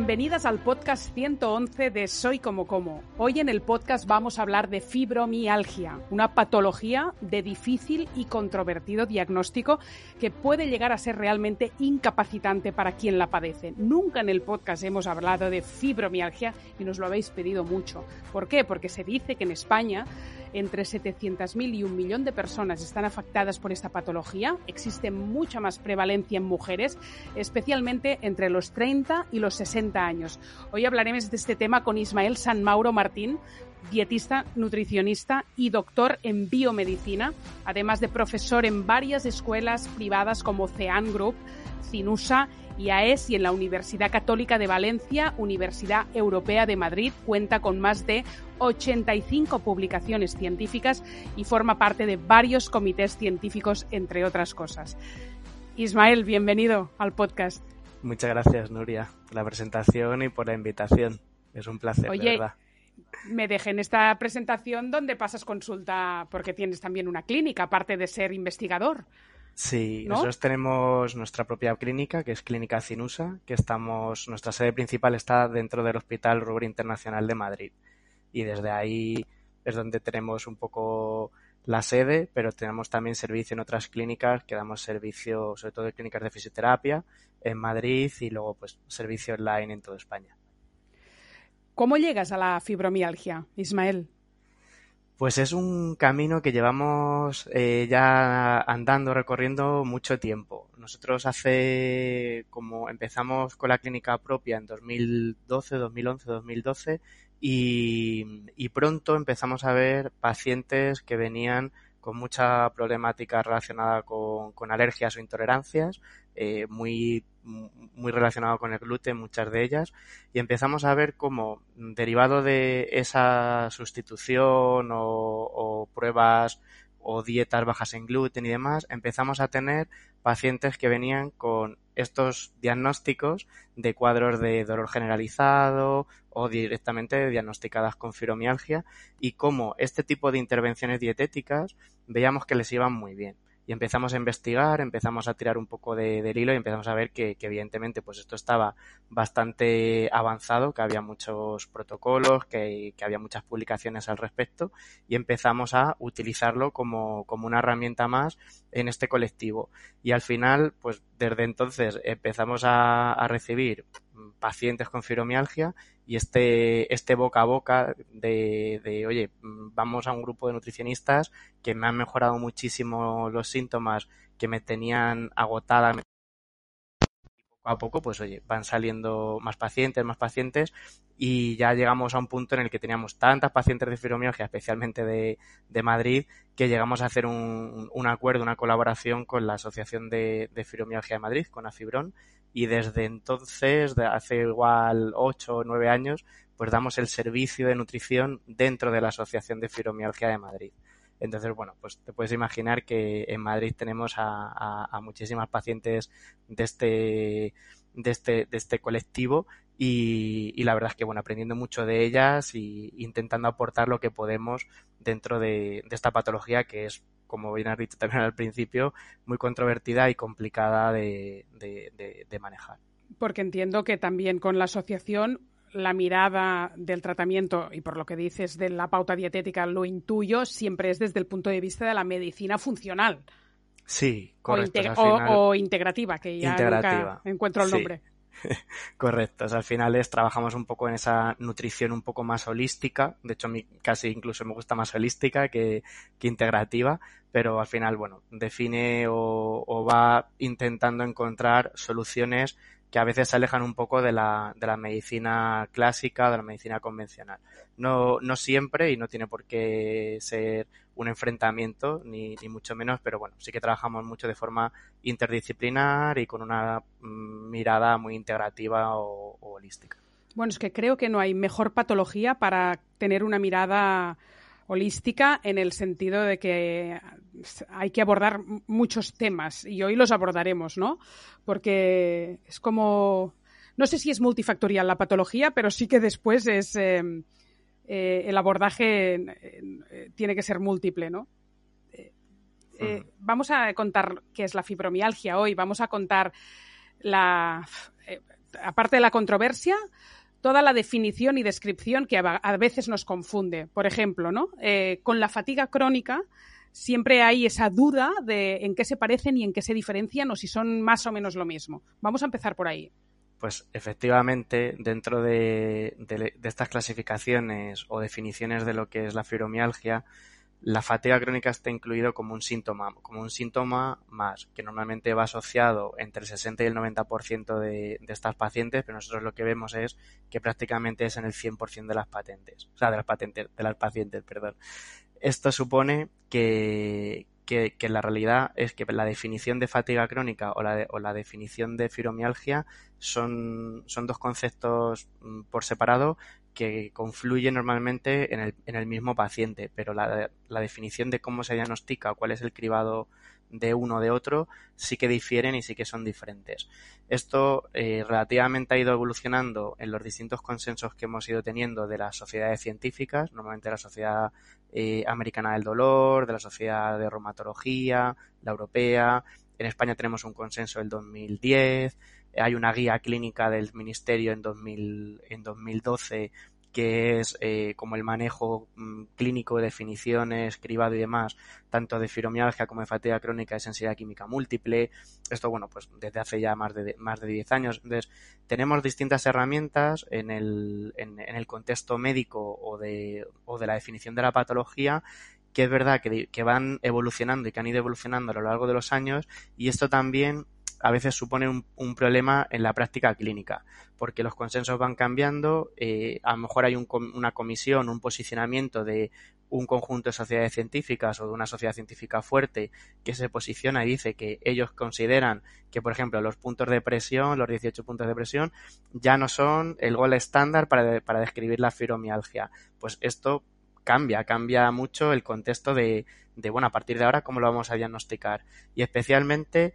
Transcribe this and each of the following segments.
Bienvenidas al podcast 111 de Soy como como. Hoy en el podcast vamos a hablar de fibromialgia, una patología de difícil y controvertido diagnóstico que puede llegar a ser realmente incapacitante para quien la padece. Nunca en el podcast hemos hablado de fibromialgia y nos lo habéis pedido mucho. ¿Por qué? Porque se dice que en España entre 700.000 y un millón de personas están afectadas por esta patología. Existe mucha más prevalencia en mujeres, especialmente entre los 30 y los 60 años. Hoy hablaremos de este tema con Ismael San Mauro Martín, dietista, nutricionista y doctor en biomedicina, además de profesor en varias escuelas privadas como CEAN Group, CINUSA, IAES y en la Universidad Católica de Valencia, Universidad Europea de Madrid, cuenta con más de 85 publicaciones científicas y forma parte de varios comités científicos, entre otras cosas. Ismael, bienvenido al podcast. Muchas gracias, Nuria, por la presentación y por la invitación. Es un placer, Oye, de verdad. Me dejé en esta presentación donde pasas consulta porque tienes también una clínica, aparte de ser investigador. Sí, ¿no? nosotros tenemos nuestra propia clínica, que es Clínica Cinusa, que estamos, nuestra sede principal está dentro del Hospital Rubro Internacional de Madrid. Y desde ahí es donde tenemos un poco la sede, pero tenemos también servicio en otras clínicas, que damos servicio sobre todo de clínicas de fisioterapia en Madrid y luego pues servicio online en toda España. ¿Cómo llegas a la fibromialgia, Ismael? Pues es un camino que llevamos eh, ya andando, recorriendo mucho tiempo. Nosotros hace, como empezamos con la clínica propia en 2012, 2011, 2012 y, y pronto empezamos a ver pacientes que venían con mucha problemática relacionada con, con alergias o intolerancias, eh, muy, muy relacionado con el gluten, muchas de ellas, y empezamos a ver cómo, derivado de esa sustitución o, o pruebas o dietas bajas en gluten y demás, empezamos a tener pacientes que venían con estos diagnósticos de cuadros de dolor generalizado o directamente diagnosticadas con fibromialgia y cómo este tipo de intervenciones dietéticas veíamos que les iban muy bien. Y empezamos a investigar, empezamos a tirar un poco de, del hilo y empezamos a ver que, evidentemente pues esto estaba bastante avanzado, que había muchos protocolos, que, había muchas publicaciones al respecto y empezamos a utilizarlo como, como una herramienta más en este colectivo. Y al final, pues desde entonces empezamos a recibir pacientes con fibromialgia y este, este boca a boca de, de, oye, vamos a un grupo de nutricionistas que me han mejorado muchísimo los síntomas que me tenían agotada. Y poco a poco, pues oye, van saliendo más pacientes, más pacientes y ya llegamos a un punto en el que teníamos tantas pacientes de fibromialgia, especialmente de, de Madrid, que llegamos a hacer un, un, acuerdo, una colaboración con la Asociación de, de Fibromialgia de Madrid, con Afibron, y desde entonces, hace igual ocho o nueve años, pues damos el servicio de nutrición dentro de la Asociación de Fibromialgia de Madrid. Entonces, bueno, pues te puedes imaginar que en Madrid tenemos a, a, a muchísimas pacientes de este, de este, de este colectivo y, y, la verdad es que, bueno, aprendiendo mucho de ellas y intentando aportar lo que podemos dentro de, de esta patología que es como bien has dicho también al principio, muy controvertida y complicada de, de, de, de, manejar. Porque entiendo que también con la asociación la mirada del tratamiento y por lo que dices de la pauta dietética lo intuyo siempre es desde el punto de vista de la medicina funcional. Sí, correcto. O, integ o, final... o integrativa, que ya integrativa. nunca encuentro el nombre. Correcto, al final es, trabajamos un poco en esa nutrición un poco más holística, de hecho a casi incluso me gusta más holística que, que integrativa, pero al final, bueno, define o, va intentando encontrar soluciones que a veces se alejan un poco de la, de la medicina clásica, de la medicina convencional. No, no siempre y no tiene por qué ser un enfrentamiento, ni, ni mucho menos, pero bueno, sí que trabajamos mucho de forma interdisciplinar y con una mm, mirada muy integrativa o, o holística. Bueno, es que creo que no hay mejor patología para tener una mirada holística en el sentido de que hay que abordar muchos temas y hoy los abordaremos, ¿no? Porque es como, no sé si es multifactorial la patología, pero sí que después es eh, eh, el abordaje eh, tiene que ser múltiple, ¿no? Eh, vamos a contar qué es la fibromialgia hoy, vamos a contar la, aparte de la controversia, toda la definición y descripción que a veces nos confunde. Por ejemplo, ¿no? Eh, con la fatiga crónica siempre hay esa duda de en qué se parecen y en qué se diferencian o si son más o menos lo mismo. Vamos a empezar por ahí. Pues efectivamente, dentro de, de, de estas clasificaciones o definiciones de lo que es la fibromialgia, la fatiga crónica está incluido como un síntoma, como un síntoma más, que normalmente va asociado entre el 60 y el 90% de, de estas pacientes, pero nosotros lo que vemos es que prácticamente es en el 100% de las patentes, o sea, de las patentes, de las pacientes, perdón. Esto supone que, que, que, la realidad es que la definición de fatiga crónica o la, de, o la definición de fibromialgia son, son dos conceptos mm, por separado que confluye normalmente en el, en el mismo paciente, pero la, la, definición de cómo se diagnostica o cuál es el cribado de uno o de otro sí que difieren y sí que son diferentes. Esto eh, relativamente ha ido evolucionando en los distintos consensos que hemos ido teniendo de las sociedades científicas, normalmente la Sociedad eh, Americana del Dolor, de la Sociedad de Reumatología, la Europea. En España tenemos un consenso del 2010 hay una guía clínica del Ministerio en, 2000, en 2012 que es eh, como el manejo mm, clínico de definiciones, cribado y demás, tanto de fibromialgia como de fatiga crónica de sensibilidad química múltiple. Esto, bueno, pues desde hace ya más de, más de 10 años. Entonces, tenemos distintas herramientas en el, en, en el contexto médico o de, o de la definición de la patología que es verdad que, que van evolucionando y que han ido evolucionando a lo largo de los años y esto también a veces supone un, problema en la práctica clínica, porque los consensos van cambiando, eh, a lo mejor hay un, una comisión, un posicionamiento de un conjunto de sociedades científicas o de una sociedad científica fuerte que se posiciona y dice que ellos consideran que, por ejemplo, los puntos de presión, los 18 puntos de presión, ya no son el gol estándar para, para describir la fibromialgia. Pues esto cambia, cambia mucho el contexto de, bueno, a partir de ahora, cómo lo vamos a diagnosticar. Y especialmente,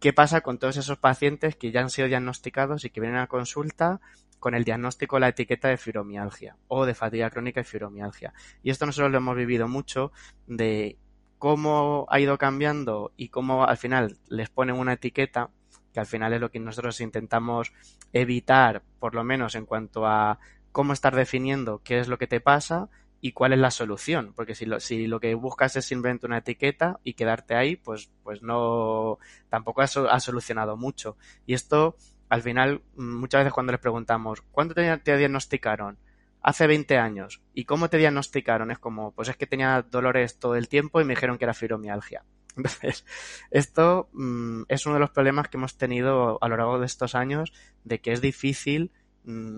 qué pasa con todos esos pacientes que ya han sido diagnosticados y que vienen a consulta con el diagnóstico la etiqueta de fibromialgia o de fatiga crónica y fibromialgia. Y esto nosotros lo hemos vivido mucho de cómo ha ido cambiando y cómo al final les ponen una etiqueta que al final es lo que nosotros intentamos evitar, por lo menos en cuanto a cómo estar definiendo qué es lo que te pasa y cuál es la solución, porque si lo, si lo que buscas es simplemente una etiqueta y quedarte ahí, pues, pues no, tampoco has, ha solucionado mucho. Y esto, al final, muchas veces cuando les preguntamos, ¿cuándo te, diagnosticaron? Hace 20 años. ¿Y cómo te diagnosticaron? Es como, pues es que tenía dolores todo el tiempo y me dijeron que era fibromialgia. Entonces, esto mmm, es uno de los problemas que hemos tenido a lo largo de estos años, de que es difícil Mm,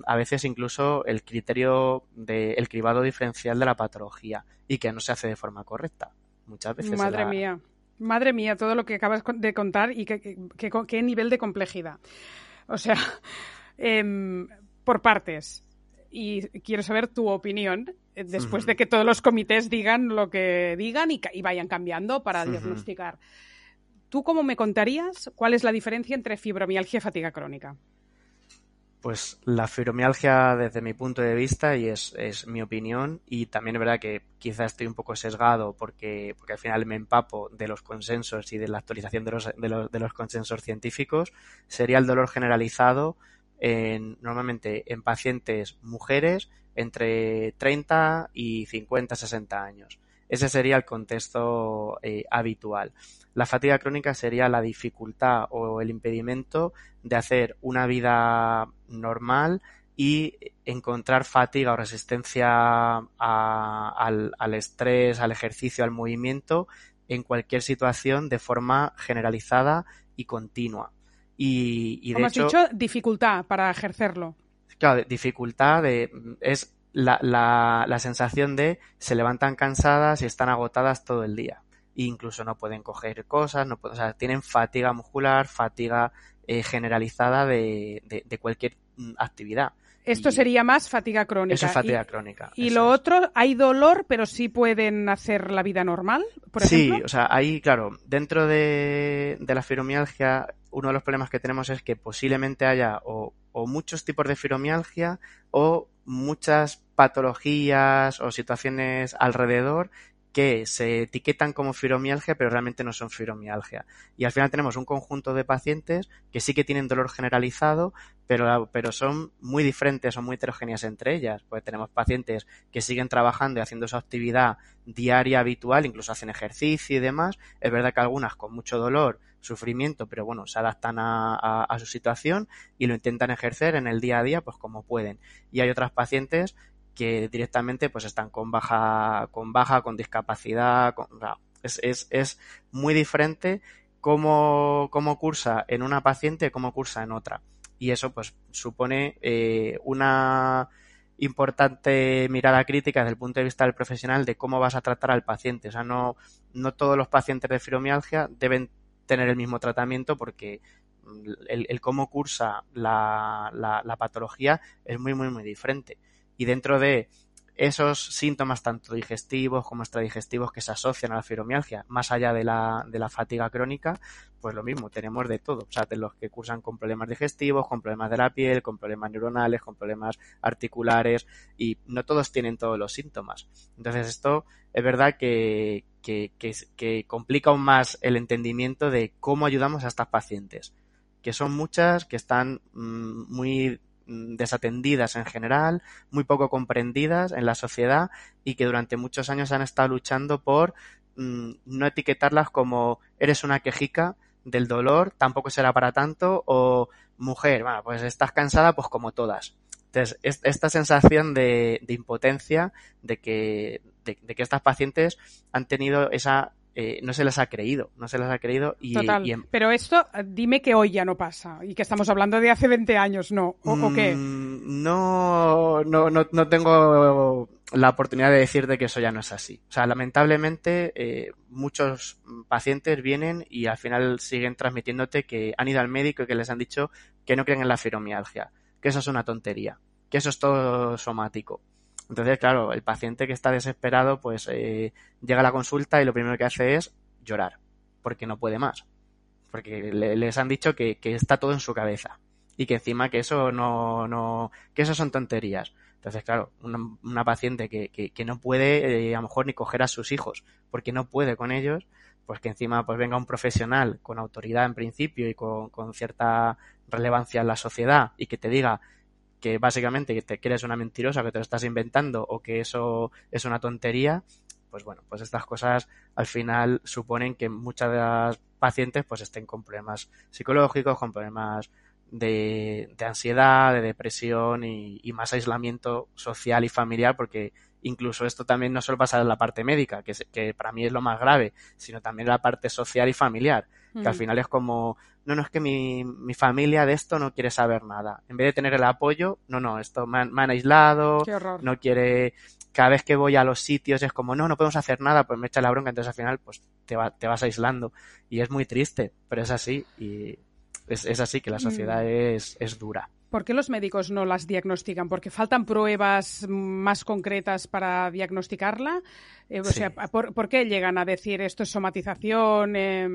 a veces incluso el criterio del de, cribado diferencial de la patología y que no se hace de forma correcta. Muchas veces. Madre la... mía. Madre mía, todo lo que acabas de contar y qué, nivel de complejidad. O sea, eh, por partes. Y quiero saber tu opinión eh, después uh -huh. de que todos los comités digan lo que digan y, y vayan cambiando para uh -huh. diagnosticar. ¿Tú cómo me contarías cuál es la diferencia entre fibromialgia y fatiga crónica? Pues la fibromialgia desde mi punto de vista y es, es, mi opinión y también es verdad que quizá estoy un poco sesgado porque, porque al final me empapo de los consensos y de la actualización de los, de los, de los consensos científicos, sería el dolor generalizado en, normalmente en pacientes mujeres entre 30 y 50, 60 años. Ese sería el contexto eh, habitual. La fatiga crónica sería la dificultad o el impedimento de hacer una vida normal y encontrar fatiga o resistencia a, al, al, estrés, al ejercicio, al movimiento en cualquier situación de forma generalizada y continua. Y, y de Como hecho, has dicho, dificultad para ejercerlo. claro, dificultad de, es la, la, la sensación de se levantan cansadas y están agotadas todo el día. Incluso no pueden coger cosas, no pueden, o sea, tienen fatiga muscular, fatiga eh, generalizada de, de, de cualquier mm, actividad. Esto Y sería más fatiga crónica. Eso es fatiga y, crónica. y lo es. otro, hay dolor, pero sí pueden hacer la vida normal, por Sí, ejemplo. o sea, ahí, claro, dentro de, de la fibromialgia, uno de los problemas que tenemos es que posiblemente haya o, o muchos tipos de fibromialgia o muchas patologías o situaciones alrededor que se etiquetan como fibromialgia, pero realmente no son fibromialgia. Y al final tenemos un conjunto de pacientes que sí que tienen dolor generalizado, pero, pero son muy diferentes o muy heterogéneas entre ellas. Pues tenemos pacientes que siguen trabajando y haciendo su actividad diaria habitual, incluso hacen ejercicio y demás. Es verdad que algunas con mucho dolor, sufrimiento, pero bueno, se adaptan a, a, a su situación y lo intentan ejercer en el día a día, pues como pueden. Y hay otras pacientes que directamente pues están con baja, con baja, con discapacidad, con, es, muy diferente cómo, cómo cursa en una paciente cómo cursa en otra. Y eso pues supone eh, una importante mirada crítica desde el punto de vista del profesional de cómo vas a tratar al paciente. O sea, no, no todos los pacientes de fibromialgia deben tener el mismo tratamiento porque el, cómo cursa la, la patología es muy, muy, muy diferente y dentro de esos síntomas tanto digestivos como extradigestivos que se asocian a la fibromialgia, más allá de la, de la fatiga crónica, pues lo mismo, tenemos de todo, o sea, de los que cursan con problemas digestivos, con problemas de la piel, con problemas neuronales, con problemas articulares, y no todos tienen todos los síntomas. Entonces esto es verdad que, que, que, complica aún más el entendimiento de cómo ayudamos a estas pacientes, que son muchas, que están mmm, muy desatendidas en general, muy poco comprendidas en la sociedad y que durante muchos años han estado luchando por mmm, no etiquetarlas como eres una quejica del dolor, tampoco será para tanto, o mujer, bueno, pues estás cansada, pues como todas. Entonces, es, esta sensación de, impotencia, de que, de, que estas pacientes han tenido esa eh, no se les ha creído, no se les ha creído y, Total. y en... Pero esto, dime que hoy ya no pasa y que estamos hablando de hace 20 años, ¿no? ¿O, mm, o qué? No, no, no, no, tengo la oportunidad de decirte que eso ya no es así. O sea, lamentablemente eh, muchos pacientes vienen y al final siguen transmitiéndote que han ido al médico y que les han dicho que no creen en la fibromialgia, que eso es una tontería, que eso es todo somático. Entonces, claro, el paciente que está desesperado, pues eh, llega a la consulta y lo primero que hace es llorar, porque no puede más. Porque le, les han dicho que, que, está todo en su cabeza. Y que encima que eso no, no, que eso son tonterías. Entonces, claro, una, una paciente que, que, que, no puede eh, a lo mejor ni coger a sus hijos, porque no puede con ellos, pues que encima pues venga un profesional con autoridad en principio y con, con cierta relevancia en la sociedad y que te diga que básicamente te, eres una mentirosa, que te lo estás inventando o que eso es una tontería, pues bueno, pues estas cosas al final suponen que muchas de las pacientes pues estén con problemas psicológicos, con problemas de, ansiedad, de depresión y, y, más aislamiento social y familiar, porque incluso esto también no solo pasa en la parte médica, que, que para mí es lo más grave, sino también en la parte social y familiar, que al final es como, no, no es que mi, mi, familia de esto no quiere saber nada. En vez de tener el apoyo, no, no, esto me han, me han aislado, no quiere, cada vez que voy a los sitios es como, no, no podemos hacer nada, pues me echa la bronca, entonces al final pues te, va, te vas aislando. Y es muy triste, pero es así, y es, es así que la sociedad mm. es, es dura. ¿Por qué los médicos no las diagnostican? ¿Porque faltan pruebas más concretas para diagnosticarla? Eh, o sí. sea, ¿por, ¿por, qué llegan a decir esto es somatización? Eh,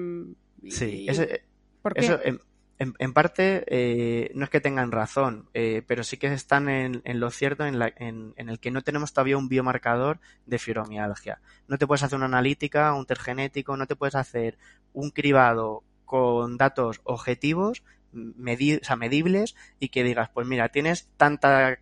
sí, ese, ¿por qué? eso en, en, en parte eh, no es que tengan razón, eh, pero sí que están en, en lo cierto en, la, en, el que no tenemos todavía un biomarcador de fibromialgia. No te puedes hacer una analítica, un test genético, no te puedes hacer un cribado con datos objetivos Medibles y que digas, pues mira, tienes tanta,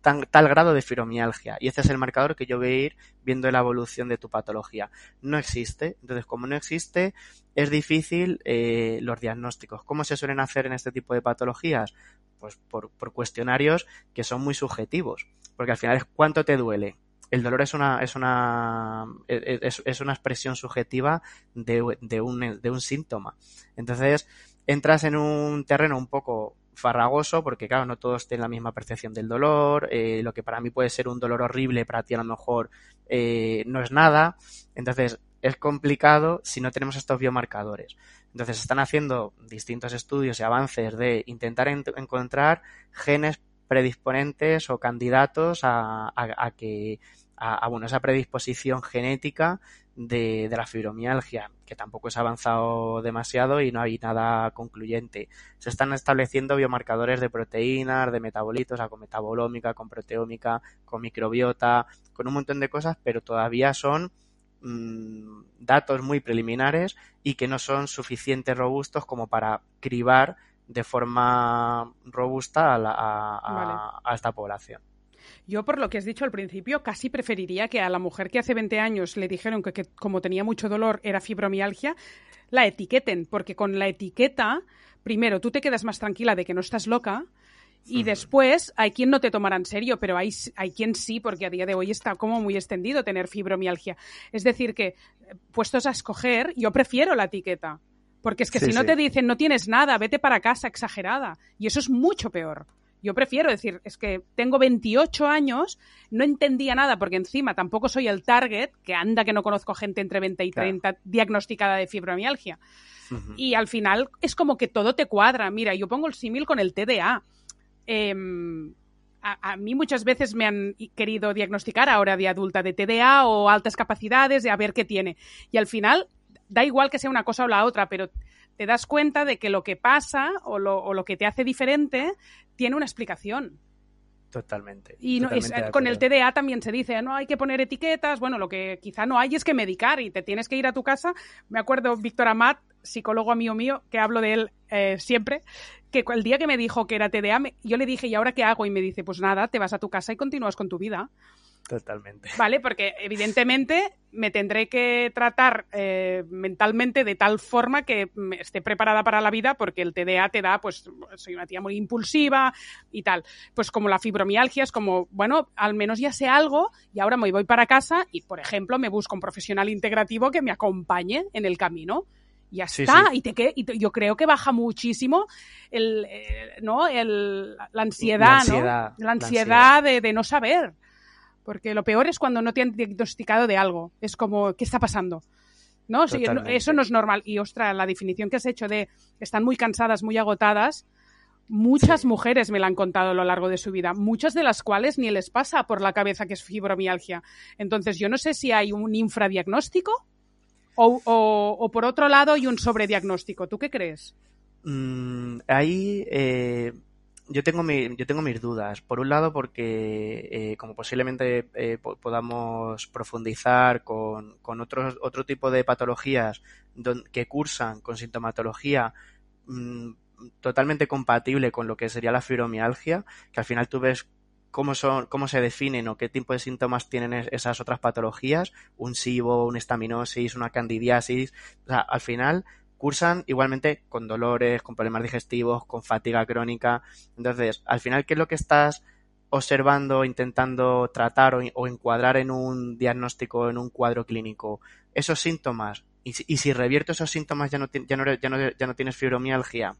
tan, tal grado de fibromialgia y este es el marcador que yo voy a ir viendo la evolución de tu patología. No existe, entonces como no existe, es difícil eh, los diagnósticos. ¿Cómo se suelen hacer en este tipo de patologías? Pues por, por cuestionarios que son muy subjetivos, porque al final es cuánto te duele, el dolor es una es una es, es una expresión subjetiva de, de, un, de un síntoma. Entonces, entras en un terreno un poco farragoso porque claro, no todos tienen la misma percepción del dolor, eh, lo que para mí puede ser un dolor horrible, para ti a lo mejor eh, no es nada, entonces es complicado si no tenemos estos biomarcadores. Entonces están haciendo distintos estudios y avances de intentar encontrar genes predisponentes o candidatos a, a que a, bueno, esa predisposición genética de, de, la fibromialgia, que tampoco es avanzado demasiado y no hay nada concluyente. Se están estableciendo biomarcadores de proteínas, de metabolitos, con metabolómica, con proteómica, con microbiota, con un montón de cosas, pero todavía son mmm, datos muy preliminares y que no son suficientes robustos como para cribar de forma robusta a, la, a, a esta población. Yo, por lo que has dicho al principio, casi preferiría que a la mujer que hace 20 años le dijeron que, que, como tenía mucho dolor era fibromialgia, la etiqueten, porque con la etiqueta, primero, tú te quedas más tranquila de que no estás loca. Y después hay quien no te tomará en serio, pero hay, hay quien sí, porque a día de hoy está como muy extendido tener fibromialgia. Es decir, que puestos a escoger, yo prefiero la etiqueta. Porque es que sí, si no sí. te dicen no tienes nada, vete para casa exagerada. Y eso es mucho peor. Yo prefiero decir, es que tengo 28 años, no entendía nada porque encima tampoco soy el target, que anda que no conozco gente entre 20 y 30 claro. diagnosticada de fibromialgia. Uh -huh. Y al final es como que todo te cuadra. Mira, yo pongo el símil con el TDA. Eh, a, a, mí muchas veces me han querido diagnosticar ahora de adulta de TDA o altas capacidades, de a ver qué tiene. Y al final da igual que sea una cosa o la otra, pero te das cuenta de que lo que pasa o lo, o lo que te hace diferente tiene una explicación. Totalmente. Y no, totalmente es, con el TDA también se dice, no hay que poner etiquetas. Bueno, lo que quizá no hay es que medicar y te tienes que ir a tu casa. Me acuerdo Víctor Amat, psicólogo amigo mío, que hablo de él eh, siempre, que el día que me dijo que era TDA, me, yo le dije, ¿y ahora qué hago? Y me dice, pues nada, te vas a tu casa y continúas con tu vida. Totalmente. Vale, porque evidentemente me tendré que tratar eh, mentalmente de tal forma que esté preparada para la vida, porque el TDA te da, pues, soy una tía muy impulsiva y tal. Pues como la fibromialgia es como, bueno, al menos ya sé algo y ahora me voy para casa y, por ejemplo, me busco un profesional integrativo que me acompañe en el camino ya está. Sí. Y, te, y te, yo creo que baja muchísimo el, eh, ¿no? el, la ansiedad, la ansiedad, ¿no? La ansiedad, la ansiedad. De, de, no saber. Porque lo peor es cuando no te han diagnosticado de algo. Es como, ¿qué está pasando? ¿No? Eso no es normal. Y, ostra, la definición que has hecho de están muy cansadas, muy agotadas, muchas sí. mujeres me la han contado a lo largo de su vida, muchas de las cuales ni les pasa por la cabeza que es fibromialgia. Entonces, yo no sé si hay un infradiagnóstico o, o, o por otro lado hay un sobrediagnóstico. ¿Tú qué crees? Mm, ahí eh, yo tengo, mi, yo tengo mis dudas. Por un lado, porque eh, como posiblemente eh, podamos profundizar con, con otros, otro tipo de patologías don, que cursan con sintomatología mmm, totalmente compatible con lo que sería la fibromialgia, que al final tú ves cómo son, cómo se definen o qué tipo de síntomas tienen esas otras patologías, un SIBO, una estaminosis, una candidiasis, o sea, al final cursan igualmente con dolores, con problemas digestivos, con fatiga crónica. Entonces, al final, ¿qué es lo que estás observando, intentando tratar o, encuadrar en un diagnóstico, en un cuadro clínico? Esos síntomas. Y, y si revierto esos síntomas, ya no, ya ya no, tienes fibromialgia.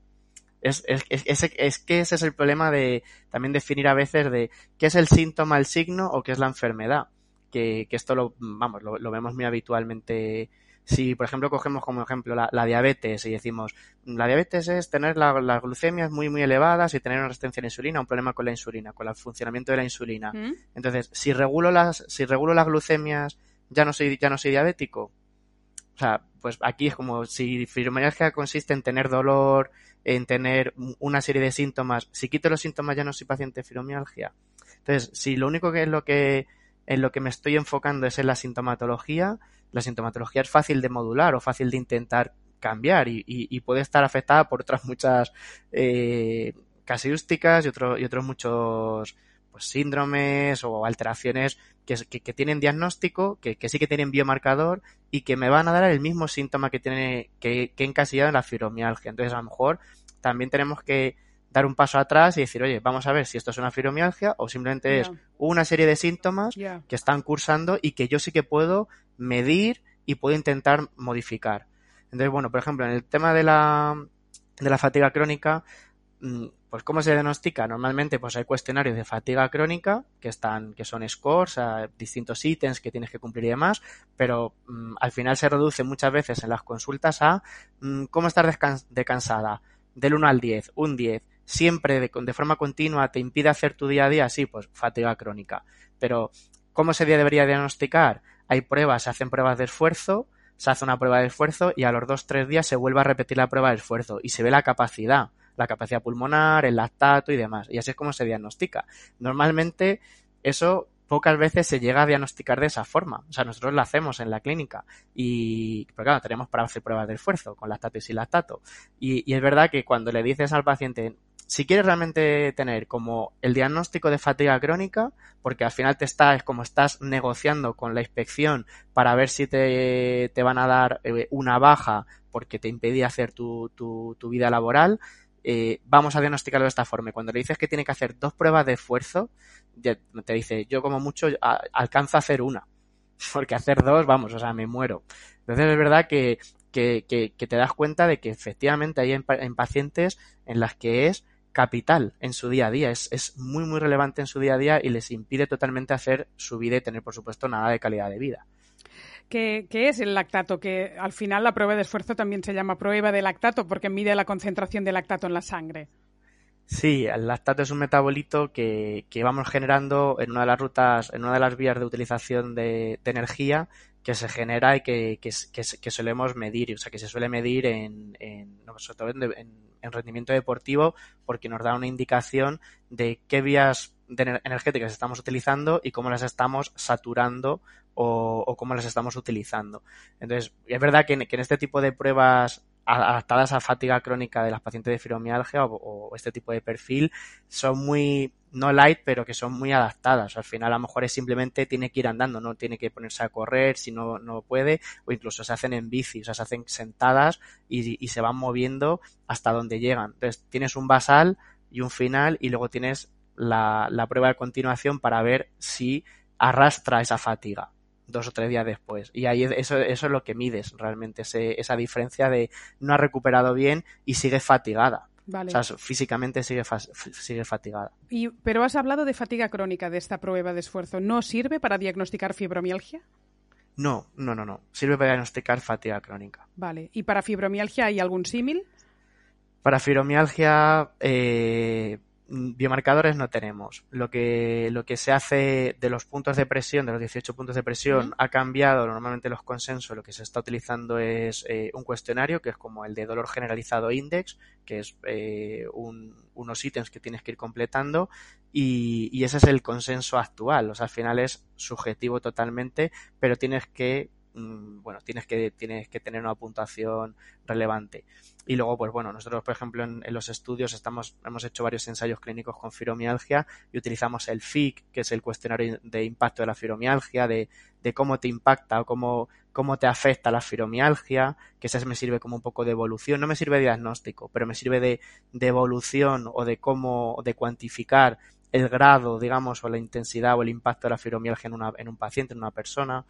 Es, es, es, es, que ese es el problema de también definir a veces de qué es el síntoma, el signo o qué es la enfermedad. Que, que esto lo, vamos, lo vemos muy habitualmente si, por ejemplo, cogemos como ejemplo la, la, diabetes y decimos, la diabetes es tener la, las glucemias muy, muy elevadas y tener una resistencia a la insulina, un problema con la insulina, con el funcionamiento de la insulina. ¿Mm? Entonces, si regulo las, si regulo las glucemias, ya no soy, ya no soy diabético. O sea, pues aquí es como si fibromialgia consiste en tener dolor, en tener una serie de síntomas. Si quito los síntomas ya no soy paciente de fibromialgia. Entonces, si lo único que es lo que en lo que me estoy enfocando es en la sintomatología, la sintomatología es fácil de modular o fácil de intentar cambiar y, y, y puede estar afectada por otras muchas eh, casuísticas y, otro, y otros muchos pues, síndromes o alteraciones que, que, que tienen diagnóstico, que, que, sí que tienen biomarcador y que me van a dar el mismo síntoma que tiene que, que encasillado en la fibromialgia. Entonces, a lo mejor también tenemos que dar un paso atrás y decir, oye, vamos a ver si esto es una fibromialgia o simplemente yeah. es una serie de síntomas yeah. que están cursando y que yo sí que puedo medir y puedo intentar modificar. Entonces, bueno, por ejemplo, en el tema de la de la fatiga crónica, mm, pues ¿cómo se diagnostica? Normalmente pues hay cuestionarios de fatiga crónica que están, que son scores, distintos ítems que tienes que cumplir y demás, pero mm, al final se reduce muchas veces en las consultas a mm, cómo estar descansada, del 1 al 10, un 10, siempre de, de, forma continua te impide hacer tu día a día, sí, pues fatiga crónica. Pero, ¿cómo se debería diagnosticar? Hay pruebas, se hacen pruebas de esfuerzo, se hace una prueba de esfuerzo y a los dos tres días se vuelve a repetir la prueba de esfuerzo y se ve la capacidad la capacidad pulmonar, el lactato y demás. Y así es como se diagnostica. Normalmente eso pocas veces se llega a diagnosticar de esa forma. O sea, nosotros lo hacemos en la clínica y, pero claro, tenemos para hacer pruebas de esfuerzo con lactato y sin lactato. Y, y es verdad que cuando le dices al paciente, si quieres realmente tener como el diagnóstico de fatiga crónica, porque al final te está, es como estás negociando con la inspección para ver si te, te van a dar eh, una baja porque te impedía hacer tu, tu, tu vida laboral, eh, vamos a diagnosticarlo de esta forma. cuando le dices que tiene que hacer dos pruebas de esfuerzo, te dice, yo como mucho alcanzo a hacer una. Porque hacer dos, vamos, o sea, me muero. Entonces es verdad que, que, que, te das cuenta de que efectivamente hay en, pacientes en las que es capital en su día a día, es, es muy muy relevante en su día a día y les impide totalmente hacer su vida y tener por supuesto nada de calidad de vida. ¿Qué, es el lactato? Que al final la prueba de esfuerzo también se llama prueba de lactato porque mide la concentración de lactato en la sangre. Sí, el lactato es un metabolito que, vamos generando en una de las rutas, en una de las vías de utilización de, energía que se genera y que, que, solemos medir, o sea, que se suele medir en, en, en rendimiento deportivo porque nos da una indicación de qué vías energéticas estamos utilizando y cómo las estamos saturando o, cómo las estamos utilizando. Entonces, es verdad que en, este tipo de pruebas adaptadas a fatiga crónica de las pacientes de fibromialgia o, este tipo de perfil son muy, no light, pero que son muy adaptadas. Al final a lo mejor es simplemente tiene que ir andando, no tiene que ponerse a correr si no, no puede, o incluso se hacen en bici, o sea, se hacen sentadas y, se van moviendo hasta donde llegan. Entonces tienes un basal y un final y luego tienes la, la prueba de continuación para ver si arrastra esa fatiga dos o tres días después. Y ahí eso, eso es lo que mides realmente, ese, esa diferencia de no ha recuperado bien y sigue fatigada. O sea, físicamente sigue, sigue fatigada. Y, pero has hablado de fatiga crónica de esta prueba de esfuerzo. ¿No sirve para diagnosticar fibromialgia? No, no, no, no. Sirve para diagnosticar fatiga crónica. Vale. ¿Y para fibromialgia hay algún símil? Para fibromialgia, eh, biomarcadores no tenemos. Lo que, lo que se hace de los puntos de presión, de los 18 puntos de presión, ha cambiado. Normalmente los consensos lo que se está utilizando es eh, un cuestionario que es como el de dolor generalizado index, que es eh, unos ítems que tienes que ir completando y, y, ese es el consenso actual. O sea, al final es subjetivo totalmente, pero tienes que Mm, bueno, tienes que, tienes que tener una puntuación relevante. Y luego, pues bueno, nosotros, por ejemplo, en, los estudios estamos, hemos hecho varios ensayos clínicos con fibromialgia y utilizamos el FIC, que es el cuestionario de impacto de la fibromialgia, de, cómo te impacta o cómo, cómo te afecta la fibromialgia, que ese me sirve como un poco de evolución, no me sirve de diagnóstico, pero me sirve de, de evolución o de cómo, de cuantificar el grado, digamos, o la intensidad o el impacto de la fibromialgia en, una, en un paciente, en una persona.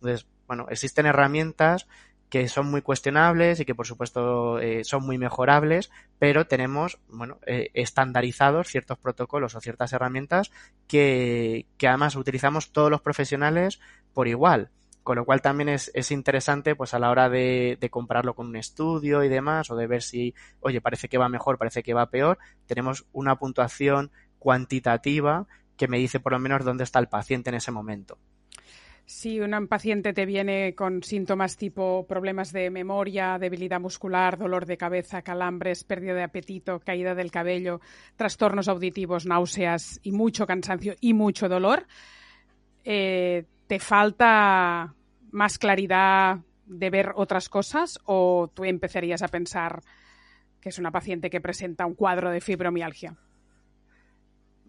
Entonces, bueno, existen herramientas que son muy cuestionables y que por supuesto eh, son muy mejorables, pero tenemos, bueno, eh, estandarizados ciertos protocolos o ciertas herramientas que, que además utilizamos todos los profesionales por igual. Con lo cual también es, es interesante, pues a la hora de, de, compararlo con un estudio y demás, o de ver si, oye, parece que va mejor, parece que va peor, tenemos una puntuación cuantitativa que me dice por lo menos dónde está el paciente en ese momento. Si un paciente te viene con síntomas tipo problemas de memoria, debilidad muscular, dolor de cabeza, calambres, pérdida de apetito, caída del cabello, trastornos auditivos, náuseas y mucho cansancio y mucho dolor, eh, ¿te falta más claridad de ver otras cosas o tú empezarías a pensar que es una paciente que presenta un cuadro de fibromialgia?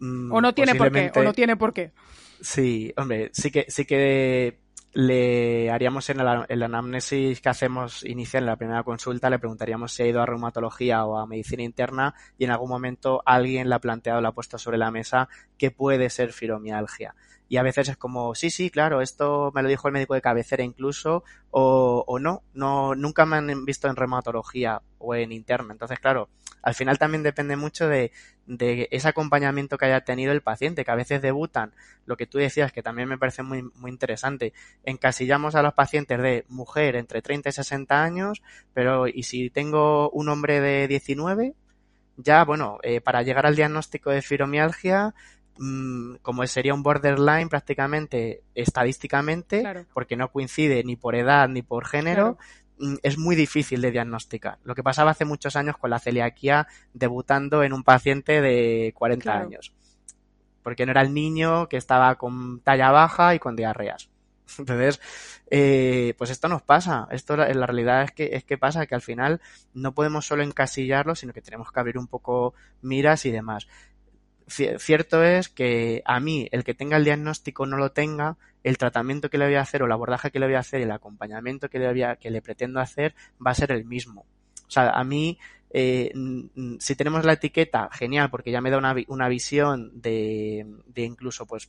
Mm, o no tiene por qué, o no tiene por qué. Sí, hombre, sí que, sí que le haríamos en el, anamnesis que hacemos inicial en la primera consulta, le preguntaríamos si ha ido a reumatología o a medicina interna y en algún momento alguien le ha planteado, le ha puesto sobre la mesa que puede ser fibromialgia. y a veces es como, sí, sí, claro, esto me lo dijo el médico de cabecera incluso, o, o no, no, nunca me han visto en reumatología o en interna. Entonces, claro, al final también depende mucho de, de ese acompañamiento que haya tenido el paciente, que a veces debutan, lo que tú decías, que también me parece muy, muy interesante, encasillamos a los pacientes de mujer entre 30 y 60 años, pero ¿y si tengo un hombre de 19? Ya, bueno, eh, para llegar al diagnóstico de fibromialgia, mmm, como sería un borderline prácticamente estadísticamente, Claro. porque no coincide ni por edad ni por género, mm, es muy difícil de diagnosticar. Lo que pasaba hace muchos años con la celiaquía debutando en un paciente de 40 Claro. años. Porque no era el niño que estaba con talla baja y con diarreas. Entonces, eh, pues esto nos pasa. Esto la, la realidad es que, es que pasa que al final no podemos solo encasillarlo, sino que tenemos que abrir un poco miras y demás. Ci- Cierto es que a mí, el que tenga el diagnóstico no lo tenga, el tratamiento que le voy a hacer o el abordaje que le voy a hacer el acompañamiento que le, voy a- que le pretendo hacer va a ser el mismo. O sea, a mí, eh, si tenemos la etiqueta, genial, porque ya me da una, una visión de, de incluso, pues,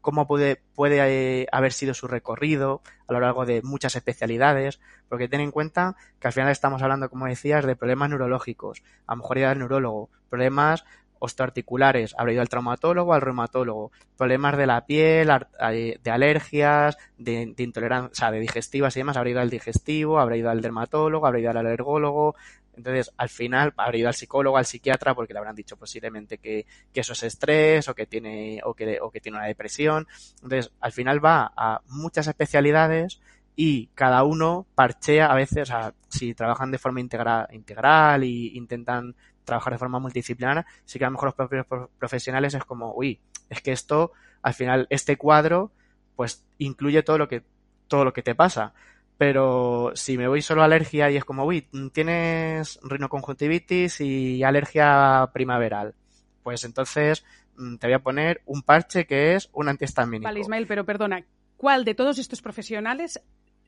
cómo puede, puede eh, haber sido su recorrido a lo largo de muchas especialidades, porque ten en cuenta que al final estamos hablando, como decías, de problemas neurológicos, a lo mejor ir al neurólogo, problemas osteoarticulares, habrá ido al traumatólogo, al reumatólogo, problemas de la piel, eh, de alergias, de, de intolerancia, o sea, de digestivas y demás, habrá ido al digestivo, habrá ido al dermatólogo, habrá ido al alergólogo, entonces al final habrá ido al psicólogo, al psiquiatra, porque le habrán dicho posiblemente que, que eso es estrés o que tiene, o que, o que tiene una depresión. Entonces, al final va a muchas especialidades y cada uno parchea a veces, o sea, si trabajan de forma integra- integral y intentan trabajar de forma multidisciplinar, sí que a lo mejor los propios pro- profesionales es como, uy, es que esto, al final, este cuadro, pues incluye todo lo que, todo lo que te pasa. Pero si me voy solo a alergia y es como, uy, tienes rinoconjuntivitis y alergia primaveral, pues entonces mm, te voy a poner un parche que es un antihistamínico. Vale, Ismael, pero perdona, ¿cuál de todos estos profesionales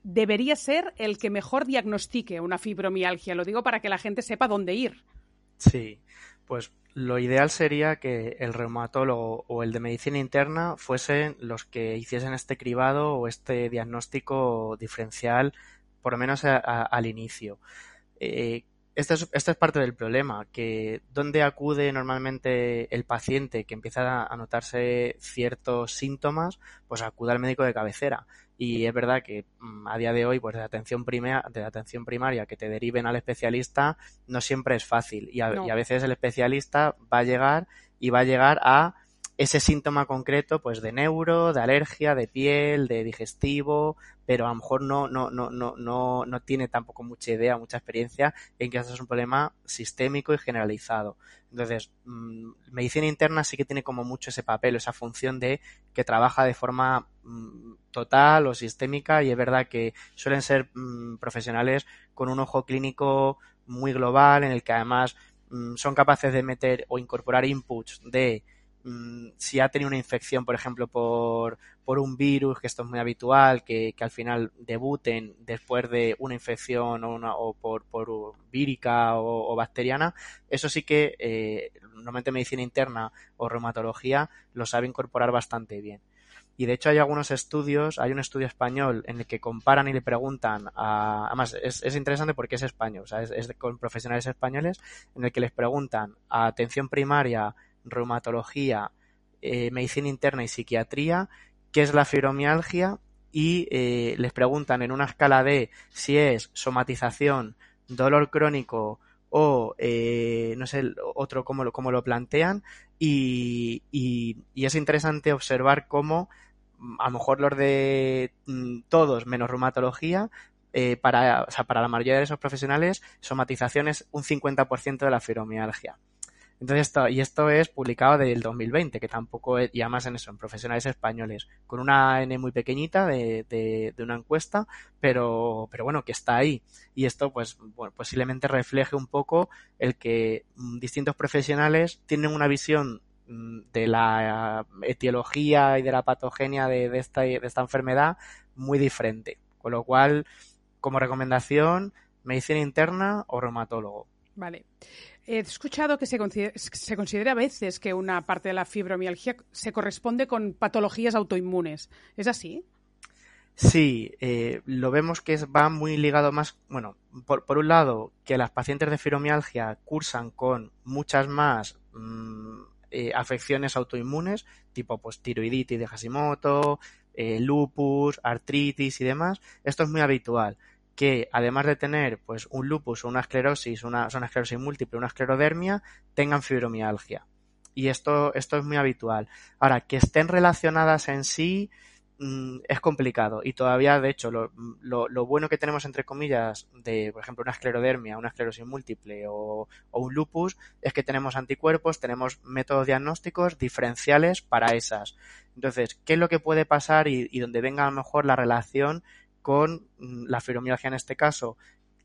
debería ser el que mejor diagnostique una fibromialgia? Lo digo para que la gente sepa dónde ir. Sí, pues lo ideal sería que el reumatólogo o el de medicina interna fuesen los que hiciesen este cribado o este diagnóstico diferencial, por lo menos al inicio. Eh, esto es, esto es parte del problema, que dónde acude normalmente el paciente que empieza a notarse ciertos síntomas, pues acude al médico de cabecera. Y es verdad que mm, a día de hoy, pues de atención primaria, de atención primaria, que te deriven al especialista, no siempre es fácil. Y a, No. y a veces el especialista va a llegar y va a llegar a ese síntoma concreto, pues de neuro, de alergia, de piel, de digestivo, pero a lo mejor no, no, no, no, no, no tiene tampoco mucha idea, mucha experiencia en que esto es un problema sistémico y generalizado. Entonces, mm, medicina interna sí que tiene como mucho ese papel, esa función de que trabaja de forma mm, total o sistémica y es verdad que suelen ser mm, profesionales con un ojo clínico muy global en el que además son capaces de meter o incorporar inputs de mm, si ha tenido una infección, por ejemplo, por, por un virus, que esto es muy habitual, que, que al final debuten después de una infección o, una, o por, por vírica o, bacteriana, eso sí que eh, normalmente medicina interna o reumatología lo sabe incorporar bastante bien. Y de hecho hay algunos estudios, hay un estudio español en el que comparan y le preguntan a, además es, es interesante porque es español, o sea, es, es con profesionales españoles en el que les preguntan a atención primaria, reumatología, eh, medicina interna y psiquiatría, qué es la fibromialgia y eh, les preguntan en una escala de si es somatización, dolor crónico o eh, no sé otro cómo lo, cómo lo plantean y, es interesante observar cómo mm, a lo mejor los de mm, todos menos reumatología eh, para, o sea, para la mayoría de esos profesionales somatización es un 50% de la fibromialgia. Entonces esto, y esto es publicado del 2020, que tampoco es, y además en eso, en profesionales españoles, con una N muy pequeñita de, de, de, una encuesta, pero, pero bueno, que está ahí. Y esto, pues, bueno, posiblemente refleje un poco el que mm, distintos profesionales tienen una visión mm, de la etiología y de la patogenia de, de, esta, de esta enfermedad muy diferente. Con lo cual, como recomendación, medicina interna o reumatólogo. Vale. He escuchado que se considera, se considera, a veces que una parte de la fibromialgia se corresponde con patologías autoinmunes. ¿Es así? Sí, eh, lo vemos que va muy ligado más, bueno, por, un lado, que las pacientes de fibromialgia cursan con muchas más mmm, eh, afecciones autoinmunes, tipo pues tiroiditis de Hashimoto, eh, lupus, artritis y demás. Esto es muy habitual que además de tener pues un lupus o una esclerosis, una, una esclerosis múltiple, una esclerodermia, tengan fibromialgia. Y esto, esto es muy habitual. Ahora, que estén relacionadas en sí, Mm, es complicado y todavía, de hecho, lo, lo, lo, bueno que tenemos, entre comillas, de, por ejemplo, una esclerodermia, una esclerosis múltiple o, o, un lupus, es que tenemos anticuerpos, tenemos métodos diagnósticos diferenciales para esas. Entonces, ¿qué es lo que puede pasar y, y donde venga a lo mejor la relación con mm, la fibromialgia en este caso?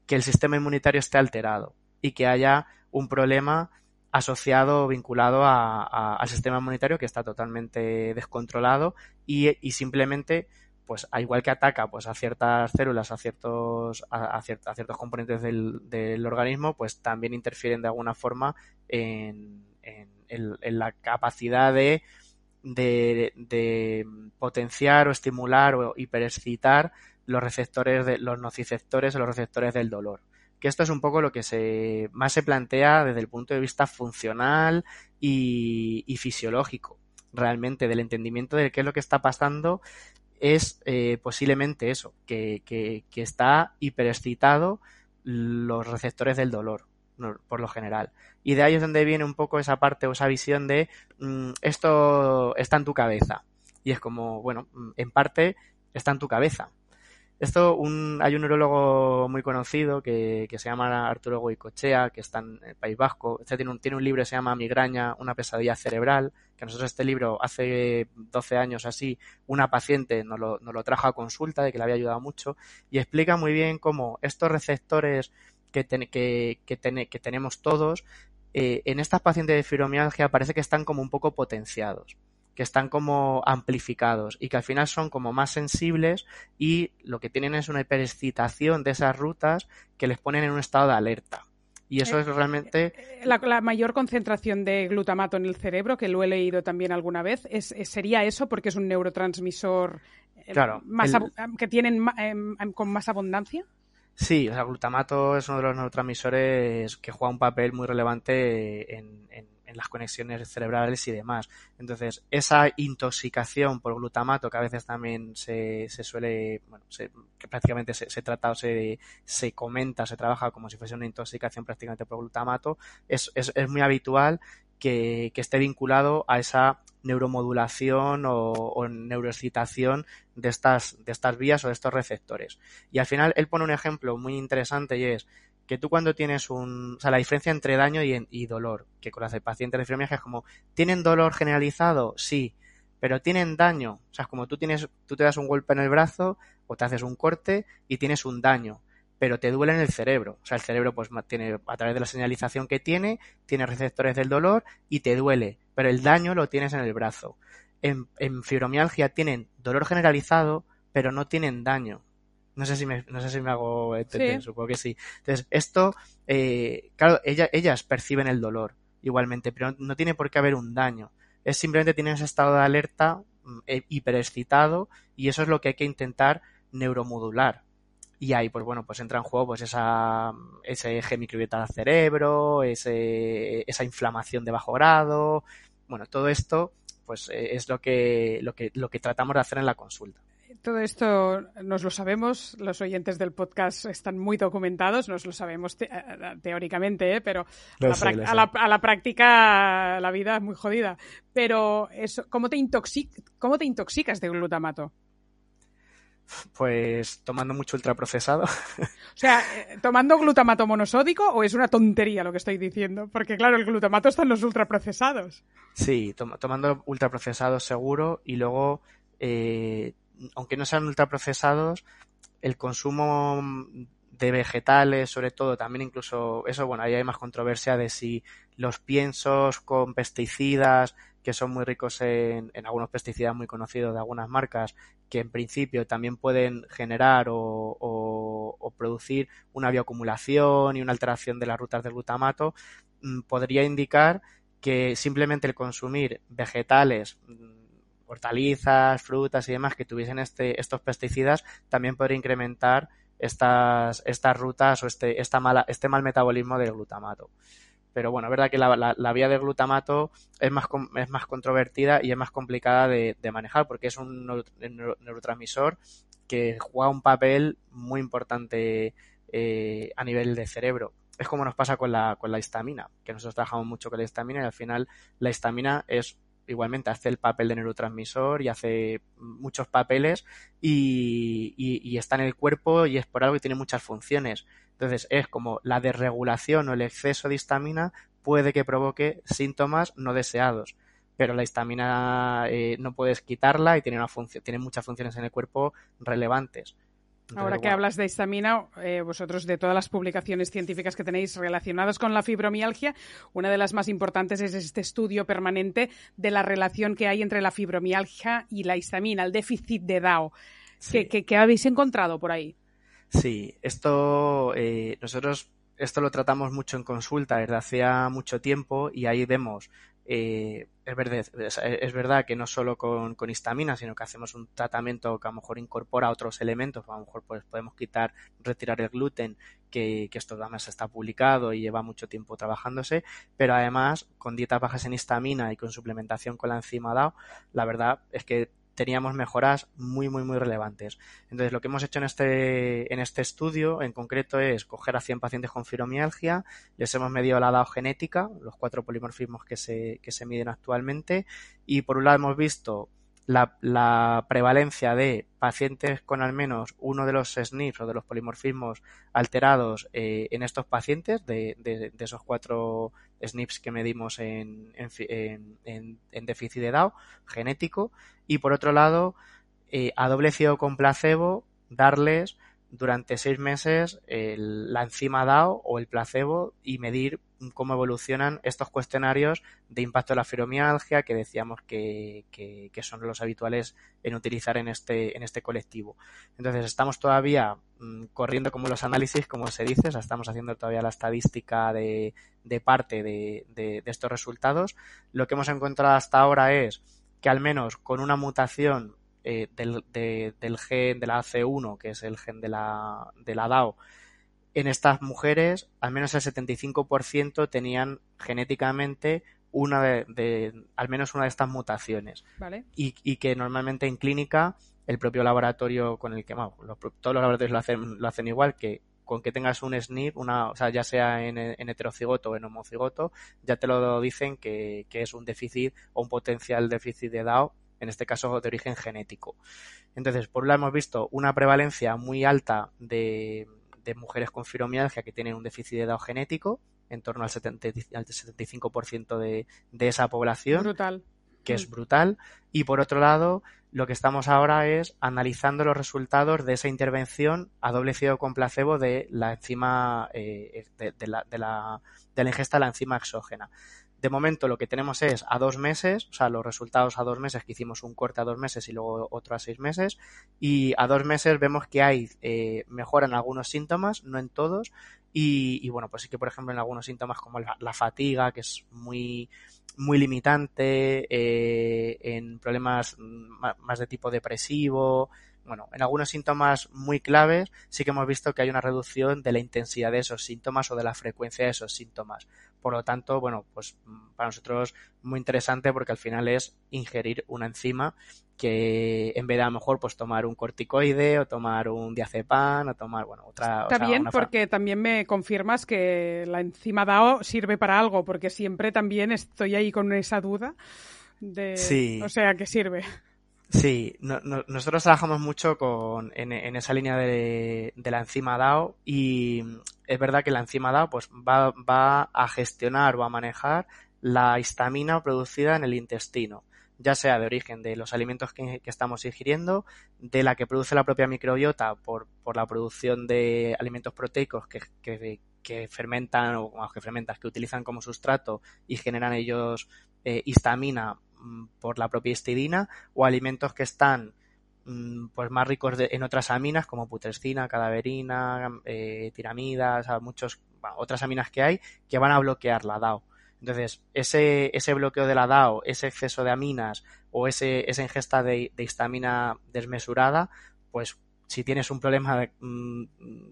Que el sistema inmunitario esté alterado y que haya un problema asociado o vinculado a, al sistema inmunitario que está totalmente descontrolado y, y, simplemente pues a igual que ataca pues a ciertas células a ciertos a, a, ciert, a ciertos componentes del, del, organismo pues también interfieren de alguna forma en, en, en, en la capacidad de, de, de potenciar o estimular o hiperexcitar los receptores de los nociceptores o los receptores del dolor que esto es un poco lo que se más se plantea desde el punto de vista funcional y, fisiológico, realmente, del entendimiento de qué es lo que está pasando, es eh, posiblemente eso, que, está hiperexcitado los receptores del dolor, por lo general. Y de ahí es donde viene un poco esa parte o esa visión de mmm, esto está en tu cabeza. Y es como, bueno, en parte está en tu cabeza, esto, un, hay un neurólogo muy conocido que, se llama Arturo Goicochea, que está en el País Vasco. Este tiene un, libro que se llama Migraña, una pesadilla cerebral, que nosotros este libro hace 12 años así, una paciente nos lo, trajo a consulta, de que le había ayudado mucho, y explica muy bien cómo estos receptores que tenemos todos, eh, en estas pacientes de fibromialgia parece que están como un poco potenciados que están como amplificados y que al final son como más sensibles y lo que tienen es una hiperexcitación de esas rutas que les ponen en un estado de alerta. Y eso es realmente... La, la, mayor concentración de glutamato en el cerebro, que lo he leído también alguna vez, es, es sería eso porque es un neurotransmisor claro, más el... que tienen eh, con más abundancia. Sí, o sea, glutamato es uno de los neurotransmisores que juega un papel muy relevante en, en en las conexiones cerebrales y demás. Entonces, esa intoxicación por glutamato, que a veces también se, se suele, bueno, se, que prácticamente se, trata o se, se comenta, se trabaja como si fuese una intoxicación prácticamente por glutamato, es, es, es muy habitual que, que, esté vinculado a esa neuromodulación o, o neuroexcitación de estas, de estas vías o de estos receptores. Y al final él pone un ejemplo muy interesante y es que tú cuando tienes un, o sea, la diferencia entre daño y, y dolor, que con las pacientes de fibromialgia es como, ¿tienen dolor generalizado? Sí, pero tienen daño, o sea, es como tú tienes, tú te das un golpe en el brazo o te haces un corte y tienes un daño, pero te duele en el cerebro, o sea, el cerebro pues tiene, a través de la señalización que tiene, tiene receptores del dolor y te duele, pero el daño lo tienes en el brazo. En, en fibromialgia tienen dolor generalizado, pero no tienen daño. No sé si me, no sé si me hago entender, sí. supongo que sí. Entonces, esto, eh, claro, ella, ellas perciben el dolor igualmente, pero no tiene por qué haber un daño. Es simplemente tienen ese estado de alerta eh, hiperexcitado y eso es lo que hay que intentar neuromodular. Y ahí, pues bueno, pues entra en juego pues esa, ese eje microbiota del cerebro, ese, esa inflamación de bajo grado. Bueno, todo esto, pues eh, es lo que, lo que, lo que tratamos de hacer en la consulta todo esto nos lo sabemos, los oyentes del podcast están muy documentados, nos lo sabemos te teóricamente, ¿eh? pero a la, sé, a, la, a la, práctica la vida es muy jodida. Pero eso, ¿cómo, te ¿cómo te intoxicas de glutamato? Pues tomando mucho ultraprocesado. O sea, eh, ¿tomando glutamato monosódico o es una tontería lo que estoy diciendo? Porque claro, el glutamato está en los ultraprocesados. Sí, to tomando ultraprocesados seguro y luego eh, aunque no sean ultraprocesados, el consumo de vegetales, sobre todo, también incluso, eso, bueno, ahí hay más controversia de si los piensos con pesticidas que son muy ricos en, en algunos pesticidas muy conocidos de algunas marcas, que en principio también pueden generar o, o, producir una bioacumulación y una alteración de las rutas del glutamato, mm, podría indicar que simplemente el consumir vegetales, mm, hortalizas, frutas y demás que tuviesen este, estos pesticidas también podría incrementar estas, estas rutas o este, este mal metabolismo del glutamato. Pero bueno, es verdad que la, vía del glutamato es más, es más controvertida y es más complicada de, de manejar porque es un neurotransmisor que juega un papel muy importante eh, a nivel de cerebro. Es como nos pasa con la, con la histamina, que nosotros trabajamos mucho con la histamina y al final la histamina es igualmente hace el papel de neurotransmisor y hace muchos papeles y, está en el cuerpo y es por algo que tiene muchas funciones. Entonces es como la desregulación o el exceso de histamina puede que provoque síntomas no deseados. Pero la histamina eh, no puedes quitarla y tiene, una tiene muchas funciones en el cuerpo relevantes. Ahora que hablas de histamina, eh, vosotros de todas las publicaciones científicas que tenéis relacionadas con la fibromialgia, una de las más importantes es este estudio permanente de la relación que hay entre la fibromialgia y la histamina, el déficit de DAO. Sí. ¿Qué, qué, qué habéis encontrado por ahí? Sí, esto eh, nosotros esto lo tratamos mucho en consulta desde hacía mucho tiempo y ahí vemos eh, es, verdad, es, verdad que no solo con, con, histamina, sino que hacemos un tratamiento que a lo mejor incorpora otros elementos, a lo mejor pues podemos quitar, retirar el gluten, que, que esto además está publicado y lleva mucho tiempo trabajándose, pero además con dietas bajas en histamina y con suplementación con la enzima DAO, la verdad es que teníamos mejoras muy, muy, muy relevantes. Entonces, lo que hemos hecho en este, en este estudio en concreto es coger a 100 pacientes con fibromialgia, les hemos medido la DAO genética, los cuatro polimorfismos que se, que se miden actualmente, y por un lado hemos visto la, la, prevalencia de pacientes con al menos uno de los SNPs o de los polimorfismos alterados eh, en estos pacientes, de, de, de, esos cuatro SNPs que medimos en, en, en, en déficit de DAO genético, y por otro lado, eh, a doble con placebo, darles durante seis meses el, la enzima DAO o el placebo y medir cómo evolucionan estos cuestionarios de impacto de la fibromialgia que decíamos que, que, son los habituales en utilizar en este, en este colectivo. Entonces estamos todavía mmm, corriendo como los análisis, como se dice, estamos haciendo todavía la estadística de, de parte de, de estos resultados. Lo que hemos encontrado hasta ahora es que al menos con una mutación eh, del, de, del, gen de la AC1, que es el gen de la, de la DAO, en estas mujeres, al menos el 75% tenían genéticamente una de, de, al menos una de estas mutaciones. Vale. Y, y, que normalmente en clínica, el propio laboratorio con el que, bueno, los, todos los laboratorios lo hacen, lo hacen igual, que con que tengas un SNP, una, o sea, ya sea en, en, heterocigoto o en homocigoto, ya te lo dicen que, que es un déficit o un potencial déficit de DAO en este caso de origen genético. Entonces, por un lado hemos visto una prevalencia muy alta de, de mujeres con fibromialgia que tienen un déficit de DAO genético, en torno al, 70, al 75% de, de esa población. Brutal. Que es brutal. Y por otro lado, lo que estamos ahora es analizando los resultados de esa intervención a doble ciego con placebo de la enzima, eh, de, de, la, de, la, de la ingesta de la enzima exógena. De momento lo que tenemos es a dos meses, o sea, los resultados a dos meses, que hicimos un corte a dos meses y luego otro a seis meses, y a dos meses vemos que hay eh, mejora en algunos síntomas, no en todos, y, bueno, pues sí que por ejemplo en algunos síntomas como la, la fatiga, que es muy, muy limitante, eh, en problemas más de tipo depresivo, bueno, en algunos síntomas muy claves sí que hemos visto que hay una reducción de la intensidad de esos síntomas o de la frecuencia de esos síntomas. Por lo tanto, bueno, pues para nosotros muy interesante porque al final es ingerir una enzima que en vez de a lo mejor pues tomar un corticoide o tomar un diazepam o tomar, bueno, otra... Está o sea, bien porque también me confirmas que la enzima DAO sirve para algo porque siempre también estoy ahí con esa duda de... Sí. O sea, que sirve. Sí, no, no, nosotros trabajamos mucho con, en, en esa línea de, de, la enzima DAO y es verdad que la enzima DAO pues, va, va a gestionar o a manejar la histamina producida en el intestino, ya sea de origen de los alimentos que, que estamos ingiriendo, de la que produce la propia microbiota por, por la producción de alimentos proteicos que, que, fermentan o que fermentan, que utilizan como sustrato y generan ellos eh, histamina por la propia histidina o alimentos que están mm, pues más ricos de- en otras aminas como putrescina, cadaverina, eh, tiramidas, muchos, otras aminas que hay que van a bloquear la DAO. Entonces, ese, ese bloqueo de la DAO, ese exceso de aminas o ese, esa ingesta de, de histamina desmesurada, pues si tienes un problema mm,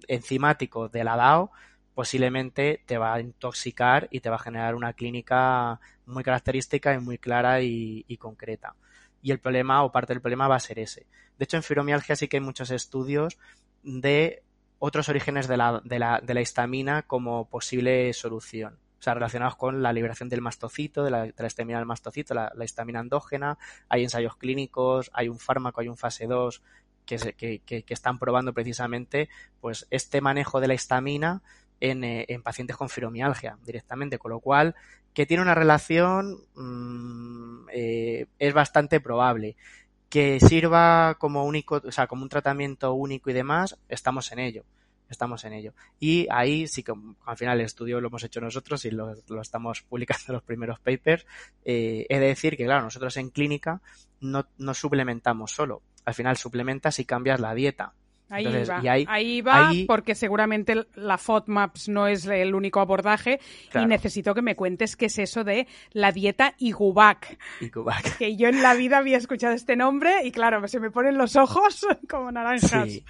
enzimático de la DAO, posiblemente te va a intoxicar y te va a generar una clínica muy característica y muy clara y, concreta. Y el problema o parte del problema va a ser ese. De hecho, en fibromialgia sí que hay muchos estudios de otros orígenes de la, histamina como posible solución. O sea, relacionados con la liberación del mastocito, de la, de la histamina del mastocito, la, la histamina endógena. Hay ensayos clínicos, hay un fármaco, hay un fase 2 que, se- que, que- que están probando precisamente pues este manejo de la histamina en, eh, en pacientes con fibromialgia directamente, con lo cual que tiene una relación mm, eh, es bastante probable. Que sirva como único, o sea, como un tratamiento único y demás, estamos en ello. Estamos en ello. Y ahí sí que al final el estudio lo hemos hecho nosotros y lo, estamos publicando en los primeros papers. Eh, he de decir que, claro, nosotros en clínica no, no suplementamos solo. Al final suplementas y cambias la dieta. Ahí Entonces, va, y ahí- ahí va, ahí- porque seguramente la FODMAPs no es el único abordaje Claro. y necesito que me cuentes qué es eso de la dieta IGUBAC, Y Kubac. que yo en la vida había escuchado este nombre y claro, se me ponen los ojos como naranjas. Sí.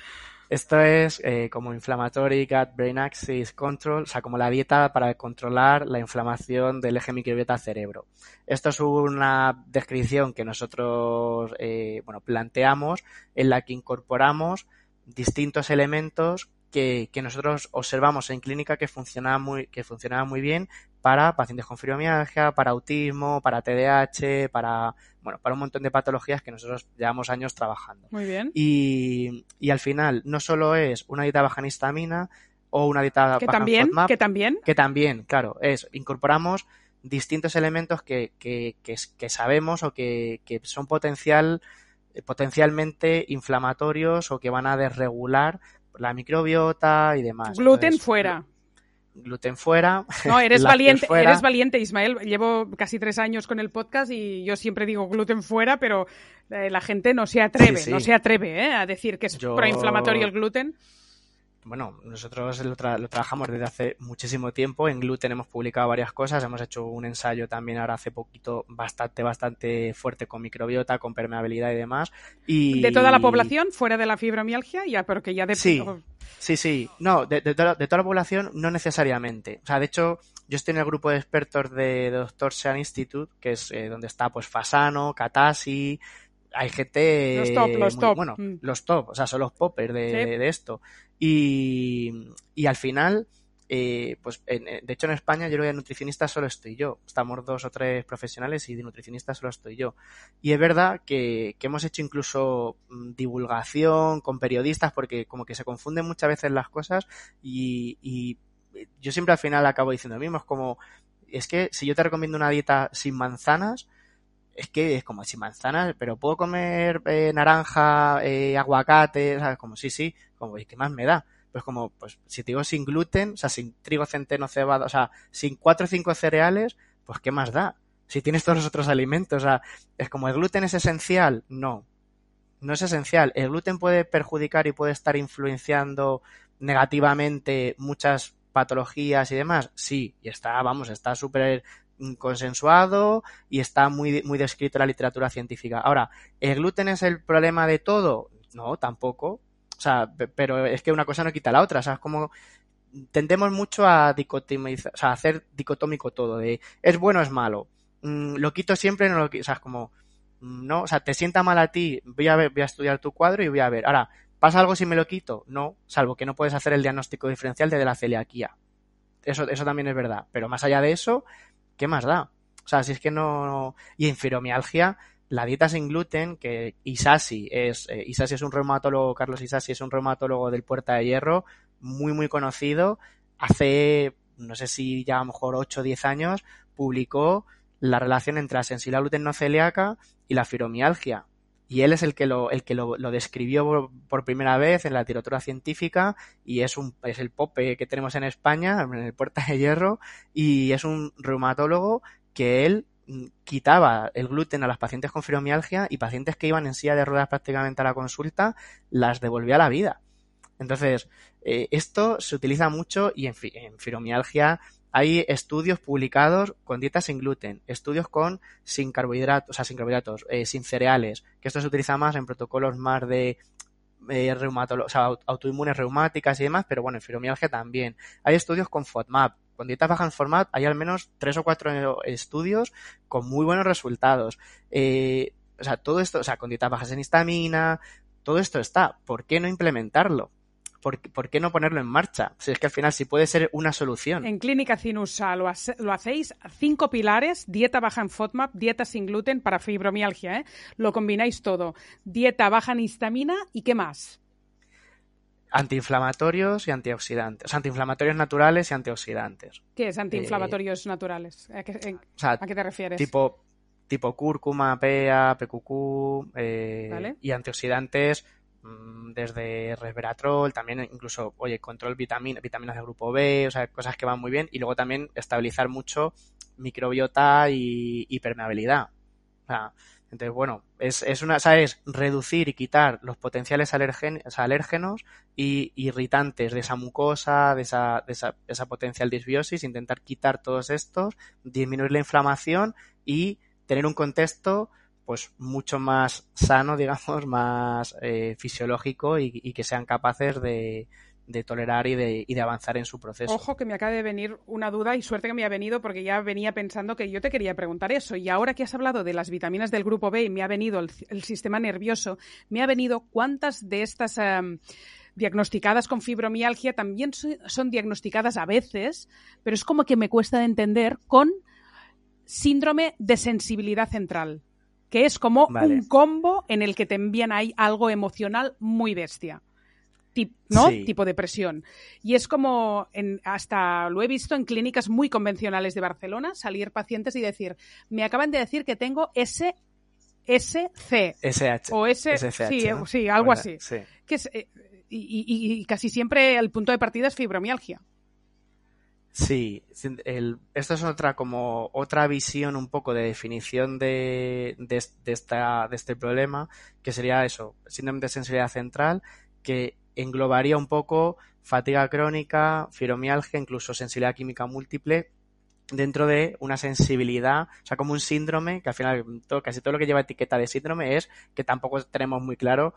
Esto es eh, como Inflammatory Gut Brain Axis Control, o sea, como la dieta para controlar la inflamación del eje microbiota cerebro. Esto es una descripción que nosotros, eh, bueno, planteamos en la que incorporamos distintos elementos que, que nosotros observamos en clínica que funcionaban muy, que funcionaban muy bien para pacientes con fibromialgia, para autismo, para TDAH, para, bueno, para un montón de patologías que nosotros llevamos años trabajando. Muy bien. Y, y al final no solo es una dieta baja en histamina o una dieta Que baja en también, FODMAP, que también. que también, claro, es incorporamos distintos elementos que, que, que, que sabemos o que, que son potencial potencialmente inflamatorios o que van a desregular la microbiota y demás. Gluten Entonces, fuera. Gluten fuera. No, eres valiente, fuera. eres valiente, Ismael. Llevo casi tres años con el podcast y yo siempre digo gluten fuera, pero eh, la gente no se atreve, Sí, sí. no se atreve ¿eh? a decir que es Yo- proinflamatorio el gluten. Bueno, nosotros lo, tra- lo trabajamos desde hace muchísimo tiempo. En Gluten hemos publicado varias cosas. Hemos hecho un ensayo también ahora hace poquito bastante, bastante fuerte con microbiota, con permeabilidad y demás. Y... De toda la población, fuera de la fibromialgia, ya, pero que ya de Sí. Sí, sí. No, de, de toda, de toda la población no necesariamente. O sea, de hecho, yo estoy en el grupo de expertos de Dr. Sean Institute, que es eh, donde está pues Fasano, Katasi, hay gente Los top, los muy- top. bueno, Mm. los top, o sea, son los poppers de, Sí. de esto. Y, y al final, eh, pues en- eh, de hecho en España yo creo que de nutricionista solo estoy yo. Estamos dos o tres profesionales y de nutricionista solo estoy yo. Y es verdad que, que hemos hecho incluso mm, divulgación con periodistas porque como que se confunden muchas veces las cosas y, y yo siempre al final acabo diciendo lo mismo. Es como, es que si yo te recomiendo una dieta sin manzanas, es que es como sin manzanas, pero puedo comer eh, naranja, eh, aguacate, ¿sabes? Como sí, sí, como, ¿y qué más me da? Pues como, pues si te digo sin gluten, o sea, sin trigo, centeno, cebada, o sea, sin cuatro o cinco cereales, pues ¿qué más da? Si tienes todos los otros alimentos, o sea, es como el gluten es esencial, no, no es esencial. El gluten puede perjudicar y puede estar influenciando negativamente muchas patologías y demás, sí, y está, vamos, está súper consensuado y está muy, muy descrito en la literatura científica. Ahora, ¿el gluten es el problema de todo? No, tampoco. O sea, pe- pero es que una cosa no quita la otra. O sea, es como tendemos mucho a dicotomizar, o sea, a hacer dicotómico todo, de es bueno es malo. Mm, lo quito siempre, no lo quito. O sea, es como, mm, no, o sea, te sienta mal a ti, voy a ver, voy a estudiar tu cuadro y voy a ver. Ahora, ¿pasa algo si me lo quito? No, salvo que no puedes hacer el diagnóstico diferencial de la celiaquía. Eso, eso también es verdad. Pero más allá de eso, ¿qué más da? O sea, si es que no. Y en fibromialgia, la dieta sin gluten, que Isasi es. eh, Isasi es un reumatólogo, Carlos Isasi es un reumatólogo del Puerta de Hierro, muy, muy conocido. Hace, no sé si ya a lo mejor 8 o 10 años, publicó la relación entre la sensibilidad gluten no celíaca y la fibromialgia. Y él es el que lo, el que lo, describió por, por primera vez en la literatura científica y es un, es el pope que tenemos en España, en el Puerta de Hierro, y es un reumatólogo que él mm, quitaba el gluten a las pacientes con fibromialgia y pacientes que iban en silla de ruedas prácticamente a la consulta las devolvía a la vida. Entonces, eh, esto se utiliza mucho y en, en fibromialgia hay estudios publicados con dietas sin gluten, estudios con sin carbohidratos, o sea, sin carbohidratos, eh, sin cereales, que esto se utiliza más en protocolos más de eh, o sea, autoinmunes reumáticas y demás, pero bueno, en fibromialgia también. Hay estudios con FODMAP. Con dietas bajas en FODMAP hay al menos tres o cuatro estudios con muy buenos resultados. Eh, o sea, todo esto, o sea, con dietas bajas en histamina, todo esto está. ¿Por qué no implementarlo? ¿Por, qué no ponerlo en marcha? Si es que al final sí puede ser una solución. En Clínica Cinusa lo, hacéis cinco pilares, dieta baja en FODMAP, dieta sin gluten para fibromialgia, ¿eh? Lo combináis todo. Dieta baja en histamina y ¿qué más? Antiinflamatorios y antioxidantes. O sea, antiinflamatorios naturales y antioxidantes. ¿Qué es antiinflamatorios eh, naturales? ¿A qué, te refieres? Tipo, tipo cúrcuma, PEA, PQQ eh, y antioxidantes desde resveratrol, también incluso, oye, control vitamina, vitaminas de grupo B, o sea, cosas que van muy bien. Y luego también estabilizar mucho microbiota y, permeabilidad. O sea, entonces, bueno, es, es una, ¿sabes? Reducir y quitar los potenciales alérgenos y irritantes de esa mucosa, de esa, de esa, esa potencial disbiosis, intentar quitar todos estos, disminuir la inflamación y tener un contexto pues mucho más sano, digamos, más eh, fisiológico y, que sean capaces de, tolerar y de, avanzar en su proceso. Ojo que me acaba de venir una duda y suerte que me ha venido porque ya venía pensando que yo te quería preguntar eso y ahora que has hablado de las vitaminas del grupo B y me ha venido el, sistema nervioso, me ha venido cuántas de estas em, diagnosticadas con fibromialgia también son diagnosticadas a veces, pero es como que me cuesta de entender con síndrome de sensibilidad central que es como un combo en el que te envían ahí algo emocional muy bestia. ¿no? Tipo depresión. Y es como, en, hasta lo he visto en clínicas muy convencionales de Barcelona, salir pacientes y decir, me acaban de decir que tengo ese SC. SH. O S, sí, sí, algo así. Que es, eh, y, casi siempre el punto de partida es fibromialgia. Sí, el, esto es otra como otra visión un poco de definición de, de, esta, de este problema, que sería eso, síndrome de sensibilidad central, que englobaría un poco fatiga crónica, fibromialgia, incluso sensibilidad química múltiple, dentro de una sensibilidad, o sea, como un síndrome, que al final casi todo lo que lleva etiqueta de síndrome es que tampoco tenemos muy claro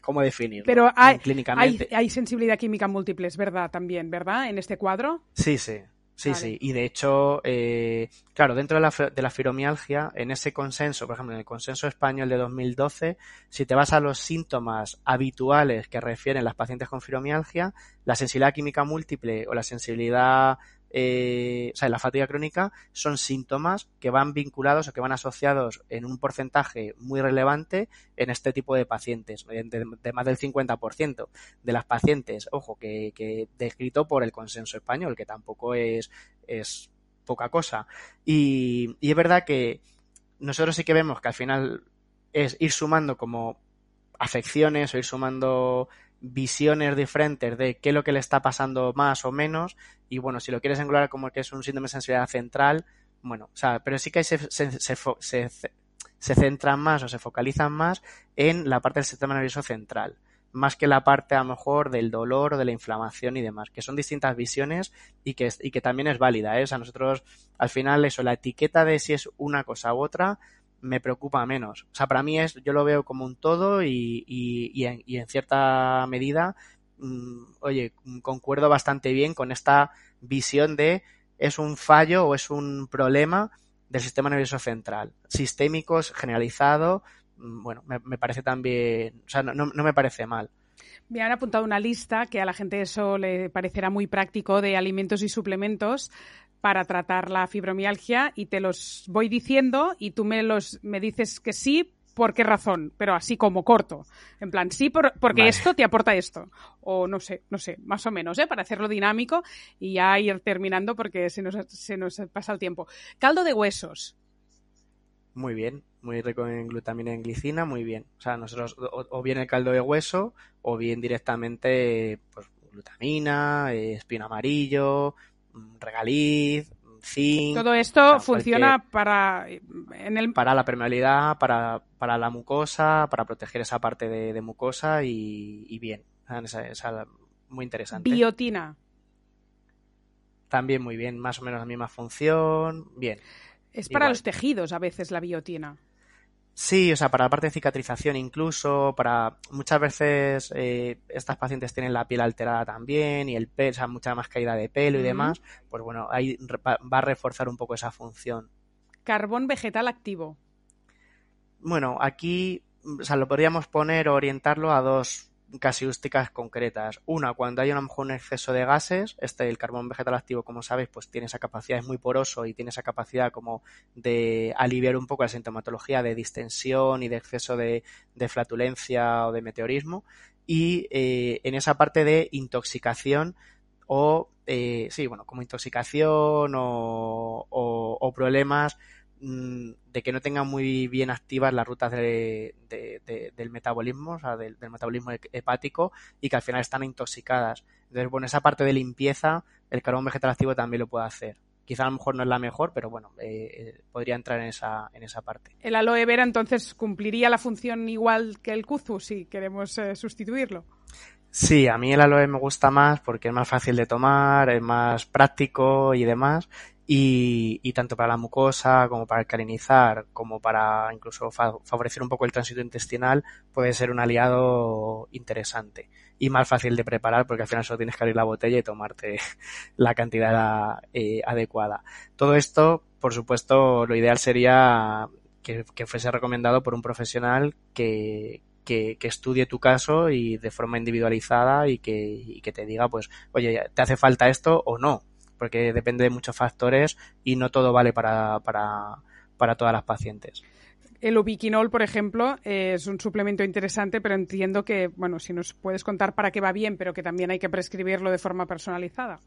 cómo definirlo. Pero hay, clínicamente. Hay, sensibilidad química múltiple, es verdad, también, ¿verdad? En este cuadro. Sí, sí. Sí, sí. Y de hecho, eh, claro, dentro de la, de la fibromialgia, en ese consenso, por ejemplo, en el consenso español de 2012, si te vas a los síntomas habituales que refieren las pacientes con fibromialgia, la sensibilidad química múltiple o la sensibilidad eh, o sea, la fatiga crónica son síntomas que van vinculados o que van asociados en un porcentaje muy relevante en este tipo de pacientes, de, más del 50% de las pacientes, ojo, que, descrito por el consenso español, que tampoco es, es poca cosa. Y, y es verdad que nosotros sí que vemos que al final es ir sumando como afecciones o ir sumando visiones diferentes de qué es lo que le está pasando más o menos y bueno, si lo quieres englobar como que es un síndrome de sensibilidad central, bueno, o sea, pero sí que se, se, se, se, centran más o se focalizan más en la parte del sistema nervioso central, más que la parte a lo mejor del dolor o de la inflamación y demás, que son distintas visiones y que, y que también es válida, ¿eh? O sea, nosotros al final eso, la etiqueta de si es una cosa u otra, me preocupa menos. O sea, para mí es, yo lo veo como un todo y, y, en, y en, cierta medida, mm, oye, concuerdo bastante bien con esta visión de es un fallo o es un problema del sistema nervioso central. Sistémicos, generalizado, mm, bueno, me, parece también, o sea, no, no me parece mal. Me han apuntado una lista que a la gente eso le parecerá muy práctico de alimentos y suplementos para tratar la fibromialgia y te los voy diciendo y tú me los me dices que sí por qué razón, pero así como corto. En plan, sí, porque esto te aporta esto. O no sé, no sé, más o menos, ¿eh? Para hacerlo dinámico y ya ir terminando porque se nos, se nos pasa el tiempo. Caldo de huesos. Muy bien, muy rico en glutamina y en glicina, muy bien. O sea, nosotros, o, bien el caldo de hueso, o bien directamente, pues, glutamina, eh, espino amarillo, regaliz, zinc. Todo esto o sea, funciona para en el para la permeabilidad, para, para la mucosa, para proteger esa parte de, de mucosa y, y bien. Esa, esa- muy interesante. biotina. También muy bien, más o menos la misma función. Bien. Es para Igual. los tejidos a veces la biotina. Sí, o sea, para la parte de cicatrización incluso, para muchas veces eh, estas pacientes tienen la piel alterada también y el pelo, o sea, mucha más caída de pelo y demás, pues bueno, ahí va a reforzar un poco esa función. Carbón vegetal activo. Bueno, aquí, o sea, lo podríamos poner o orientarlo a dos casiústicas concretas. Una, cuando hay a lo mejor un exceso de gases, este, el carbón vegetal activo, como sabéis, pues tiene esa capacidad, es muy poroso y tiene esa capacidad como de aliviar un poco la sintomatología de distensión y de exceso de, flatulencia o de meteorismo. Y eh, en esa parte de intoxicación o, eh, sí, bueno, como intoxicación o, problemas de que no tengan muy bien activas las rutas de- de- de- del metabolismo, o sea, del, del metabolismo he- hepático y que al final están intoxicadas. Entonces, bueno, esa parte de limpieza, el carbón vegetal activo también lo puede hacer. Quizá a lo mejor no es la mejor, pero bueno, eh, eh, podría entrar en esa, en esa parte. El aloe vera entonces cumpliría la función igual que el kuzu si queremos eh, sustituirlo. Sí, a mí el aloe me gusta más porque es más fácil de tomar, es más práctico y demás. Y, y tanto para la mucosa como para alcalinizar, como para incluso fa- favorecer un poco el tránsito intestinal, puede ser un aliado interesante. Y más fácil de preparar porque al final solo tienes que abrir la botella y tomarte la cantidad eh, adecuada. Todo esto, por supuesto, lo ideal sería que, que fuese recomendado por un profesional que, que, que estudie tu caso y de forma individualizada y que, y que te diga, pues, oye, ¿te hace falta esto o no? Porque depende de muchos factores y no todo vale para, para, para todas las pacientes. El ubiquinol, por ejemplo, eh, es un suplemento interesante, pero entiendo que, bueno, si nos puedes contar para qué va bien, pero que también hay que prescribirlo de forma personalizada.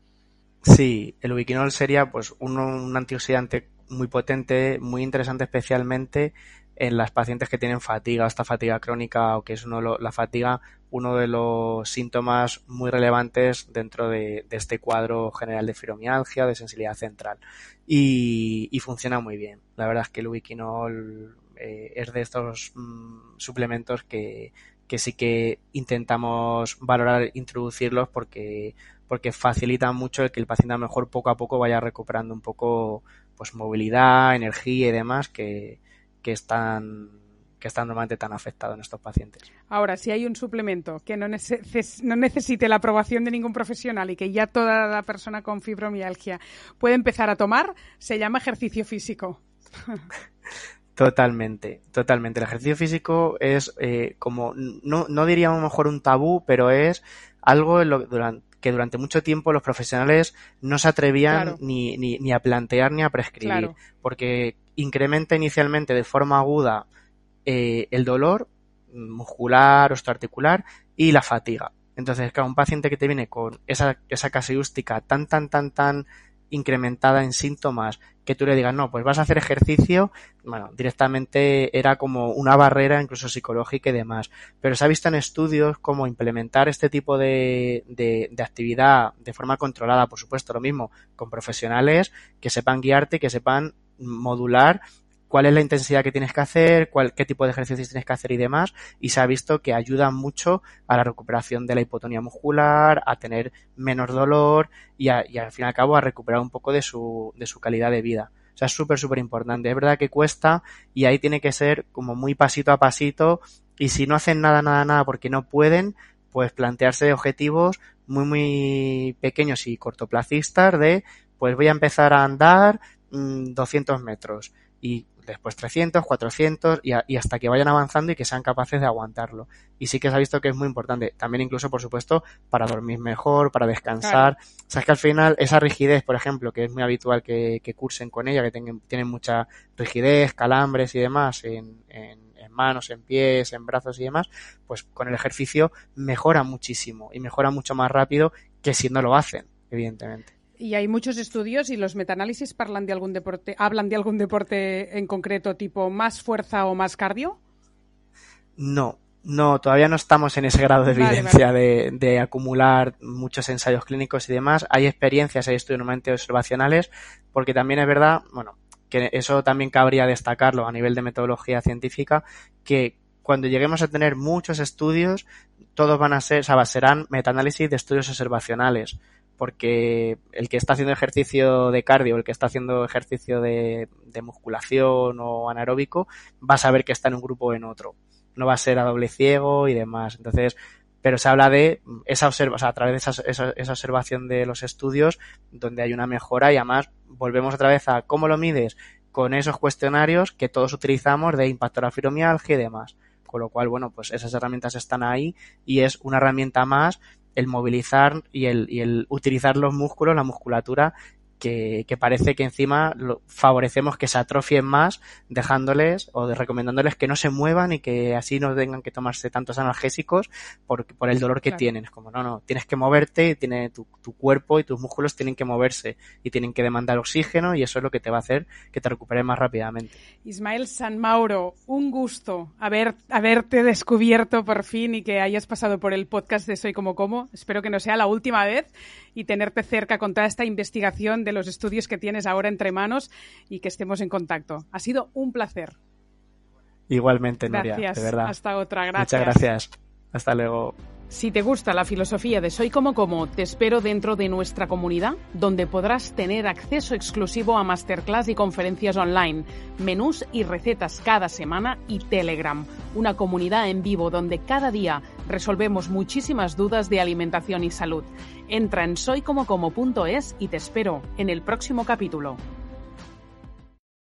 Sí, el ubiquinol sería pues un, un antioxidante muy potente, muy interesante especialmente en las pacientes que tienen fatiga, esta fatiga crónica o que es uno la fatiga uno de los síntomas muy relevantes dentro de, este cuadro general de fibromialgia, de sensibilidad central. Y, funciona muy bien. La verdad es que el ubiquinol eh, es de estos mm, suplementos que, sí que intentamos valorar introducirlos porque facilita mucho el que el paciente a lo mejor poco a poco vaya recuperando un poco pues movilidad, energía y demás que están que están normalmente tan afectados en estos pacientes. Ahora, si hay un suplemento que no, nece- no necesite la aprobación de ningún profesional y que ya toda la persona con fibromialgia puede empezar a tomar, se llama ejercicio físico. Totalmente, totalmente. El ejercicio físico es eh, como, no, no diríamos mejor un tabú, pero es algo en lo, durante, que durante mucho tiempo los profesionales no se atrevían Claro. ni, ni, ni a plantear ni a prescribir, Claro. porque incrementa inicialmente de forma aguda eh, el dolor muscular, osteoarticular y la fatiga. Entonces, claro, un paciente que te viene con esa, esa casiústica tan, tan, tan, tan incrementada en síntomas que tú le digas, no, pues vas a hacer ejercicio, bueno, directamente era como una barrera incluso psicológica y demás. Pero se ha visto en estudios cómo implementar este tipo de, de, de actividad de forma controlada, por supuesto, lo mismo, con profesionales que sepan guiarte, que sepan modular cuál es la intensidad que tienes que hacer, cuál, qué tipo de ejercicios tienes que hacer y demás, y se ha visto que ayuda mucho a la recuperación de la hipotonía muscular, a tener menos dolor y, al fin y al cabo a recuperar un poco de su, de su calidad de vida. O sea, es súper, súper importante. Es verdad que cuesta y ahí tiene que ser como muy pasito a pasito y si no hacen nada, nada, nada porque no pueden, pues plantearse objetivos muy, muy pequeños y cortoplacistas de, pues voy a empezar a andar mm, 200 metros y después 300, 400 y, a- y hasta que vayan avanzando y que sean capaces de aguantarlo. Y sí que se ha visto que es muy importante. También incluso, por supuesto, para dormir mejor, para descansar. O sea, es que al final esa rigidez, por ejemplo, que es muy habitual que, que cursen con ella, que tengan, tienen mucha rigidez, calambres y demás en, en, en manos, en pies, en brazos y demás, pues con el ejercicio mejora muchísimo y mejora mucho más rápido que si no lo hacen, evidentemente. Y hay muchos estudios y los metaanálisis hablan de algún deporte, hablan de algún deporte en concreto, tipo más fuerza o más cardio. No, No, todavía no estamos en ese grado de Vale, evidencia De, de acumular muchos ensayos clínicos y demás. Hay experiencias, hay estudios normalmente observacionales, porque también es verdad, bueno, que eso también cabría destacarlo a nivel de metodología científica, que cuando lleguemos a tener muchos estudios, todos van a ser, o sea, serán metaanálisis de estudios observacionales, porque el que está haciendo ejercicio de cardio, el que está haciendo ejercicio de, de musculación o anaeróbico, va a saber que está en un grupo o en otro. No va a ser a doble ciego y demás. Entonces, pero se habla de esa observa, o sea, a través de esa, esa, esa, observación de los estudios donde hay una mejora y además volvemos otra vez a cómo lo mides con esos cuestionarios que todos utilizamos de impacto a la fibromialgia y demás. Con lo cual, bueno, pues esas herramientas están ahí y es una herramienta más el movilizar y el, y el utilizar los músculos, la musculatura que, que, parece que encima lo, favorecemos que se atrofien más dejándoles o de, recomendándoles que no se muevan y que así no tengan que tomarse tantos analgésicos por, por el dolor que claro. tienen. Es como, no, no, tienes que moverte tiene tu, tu, cuerpo y tus músculos tienen que moverse y tienen que demandar oxígeno y eso es lo que te va a hacer que te recuperes más rápidamente. Ismael San Mauro, un gusto haber, haberte descubierto por fin y que hayas pasado por el podcast de Soy como como. Espero que no sea la última vez y tenerte cerca con toda esta investigación de los estudios que tienes ahora entre manos y que estemos en contacto. Ha sido un placer. Igualmente, Nuria, gracias. de verdad. Hasta otra, gracias. Muchas gracias. Hasta luego. Si te gusta la filosofía de Soy como como, te espero dentro de nuestra comunidad, donde podrás tener acceso exclusivo a masterclass y conferencias online, menús y recetas cada semana y Telegram, una comunidad en vivo donde cada día resolvemos muchísimas dudas de alimentación y salud. Entra en soycomocomo.es y te espero en el próximo capítulo.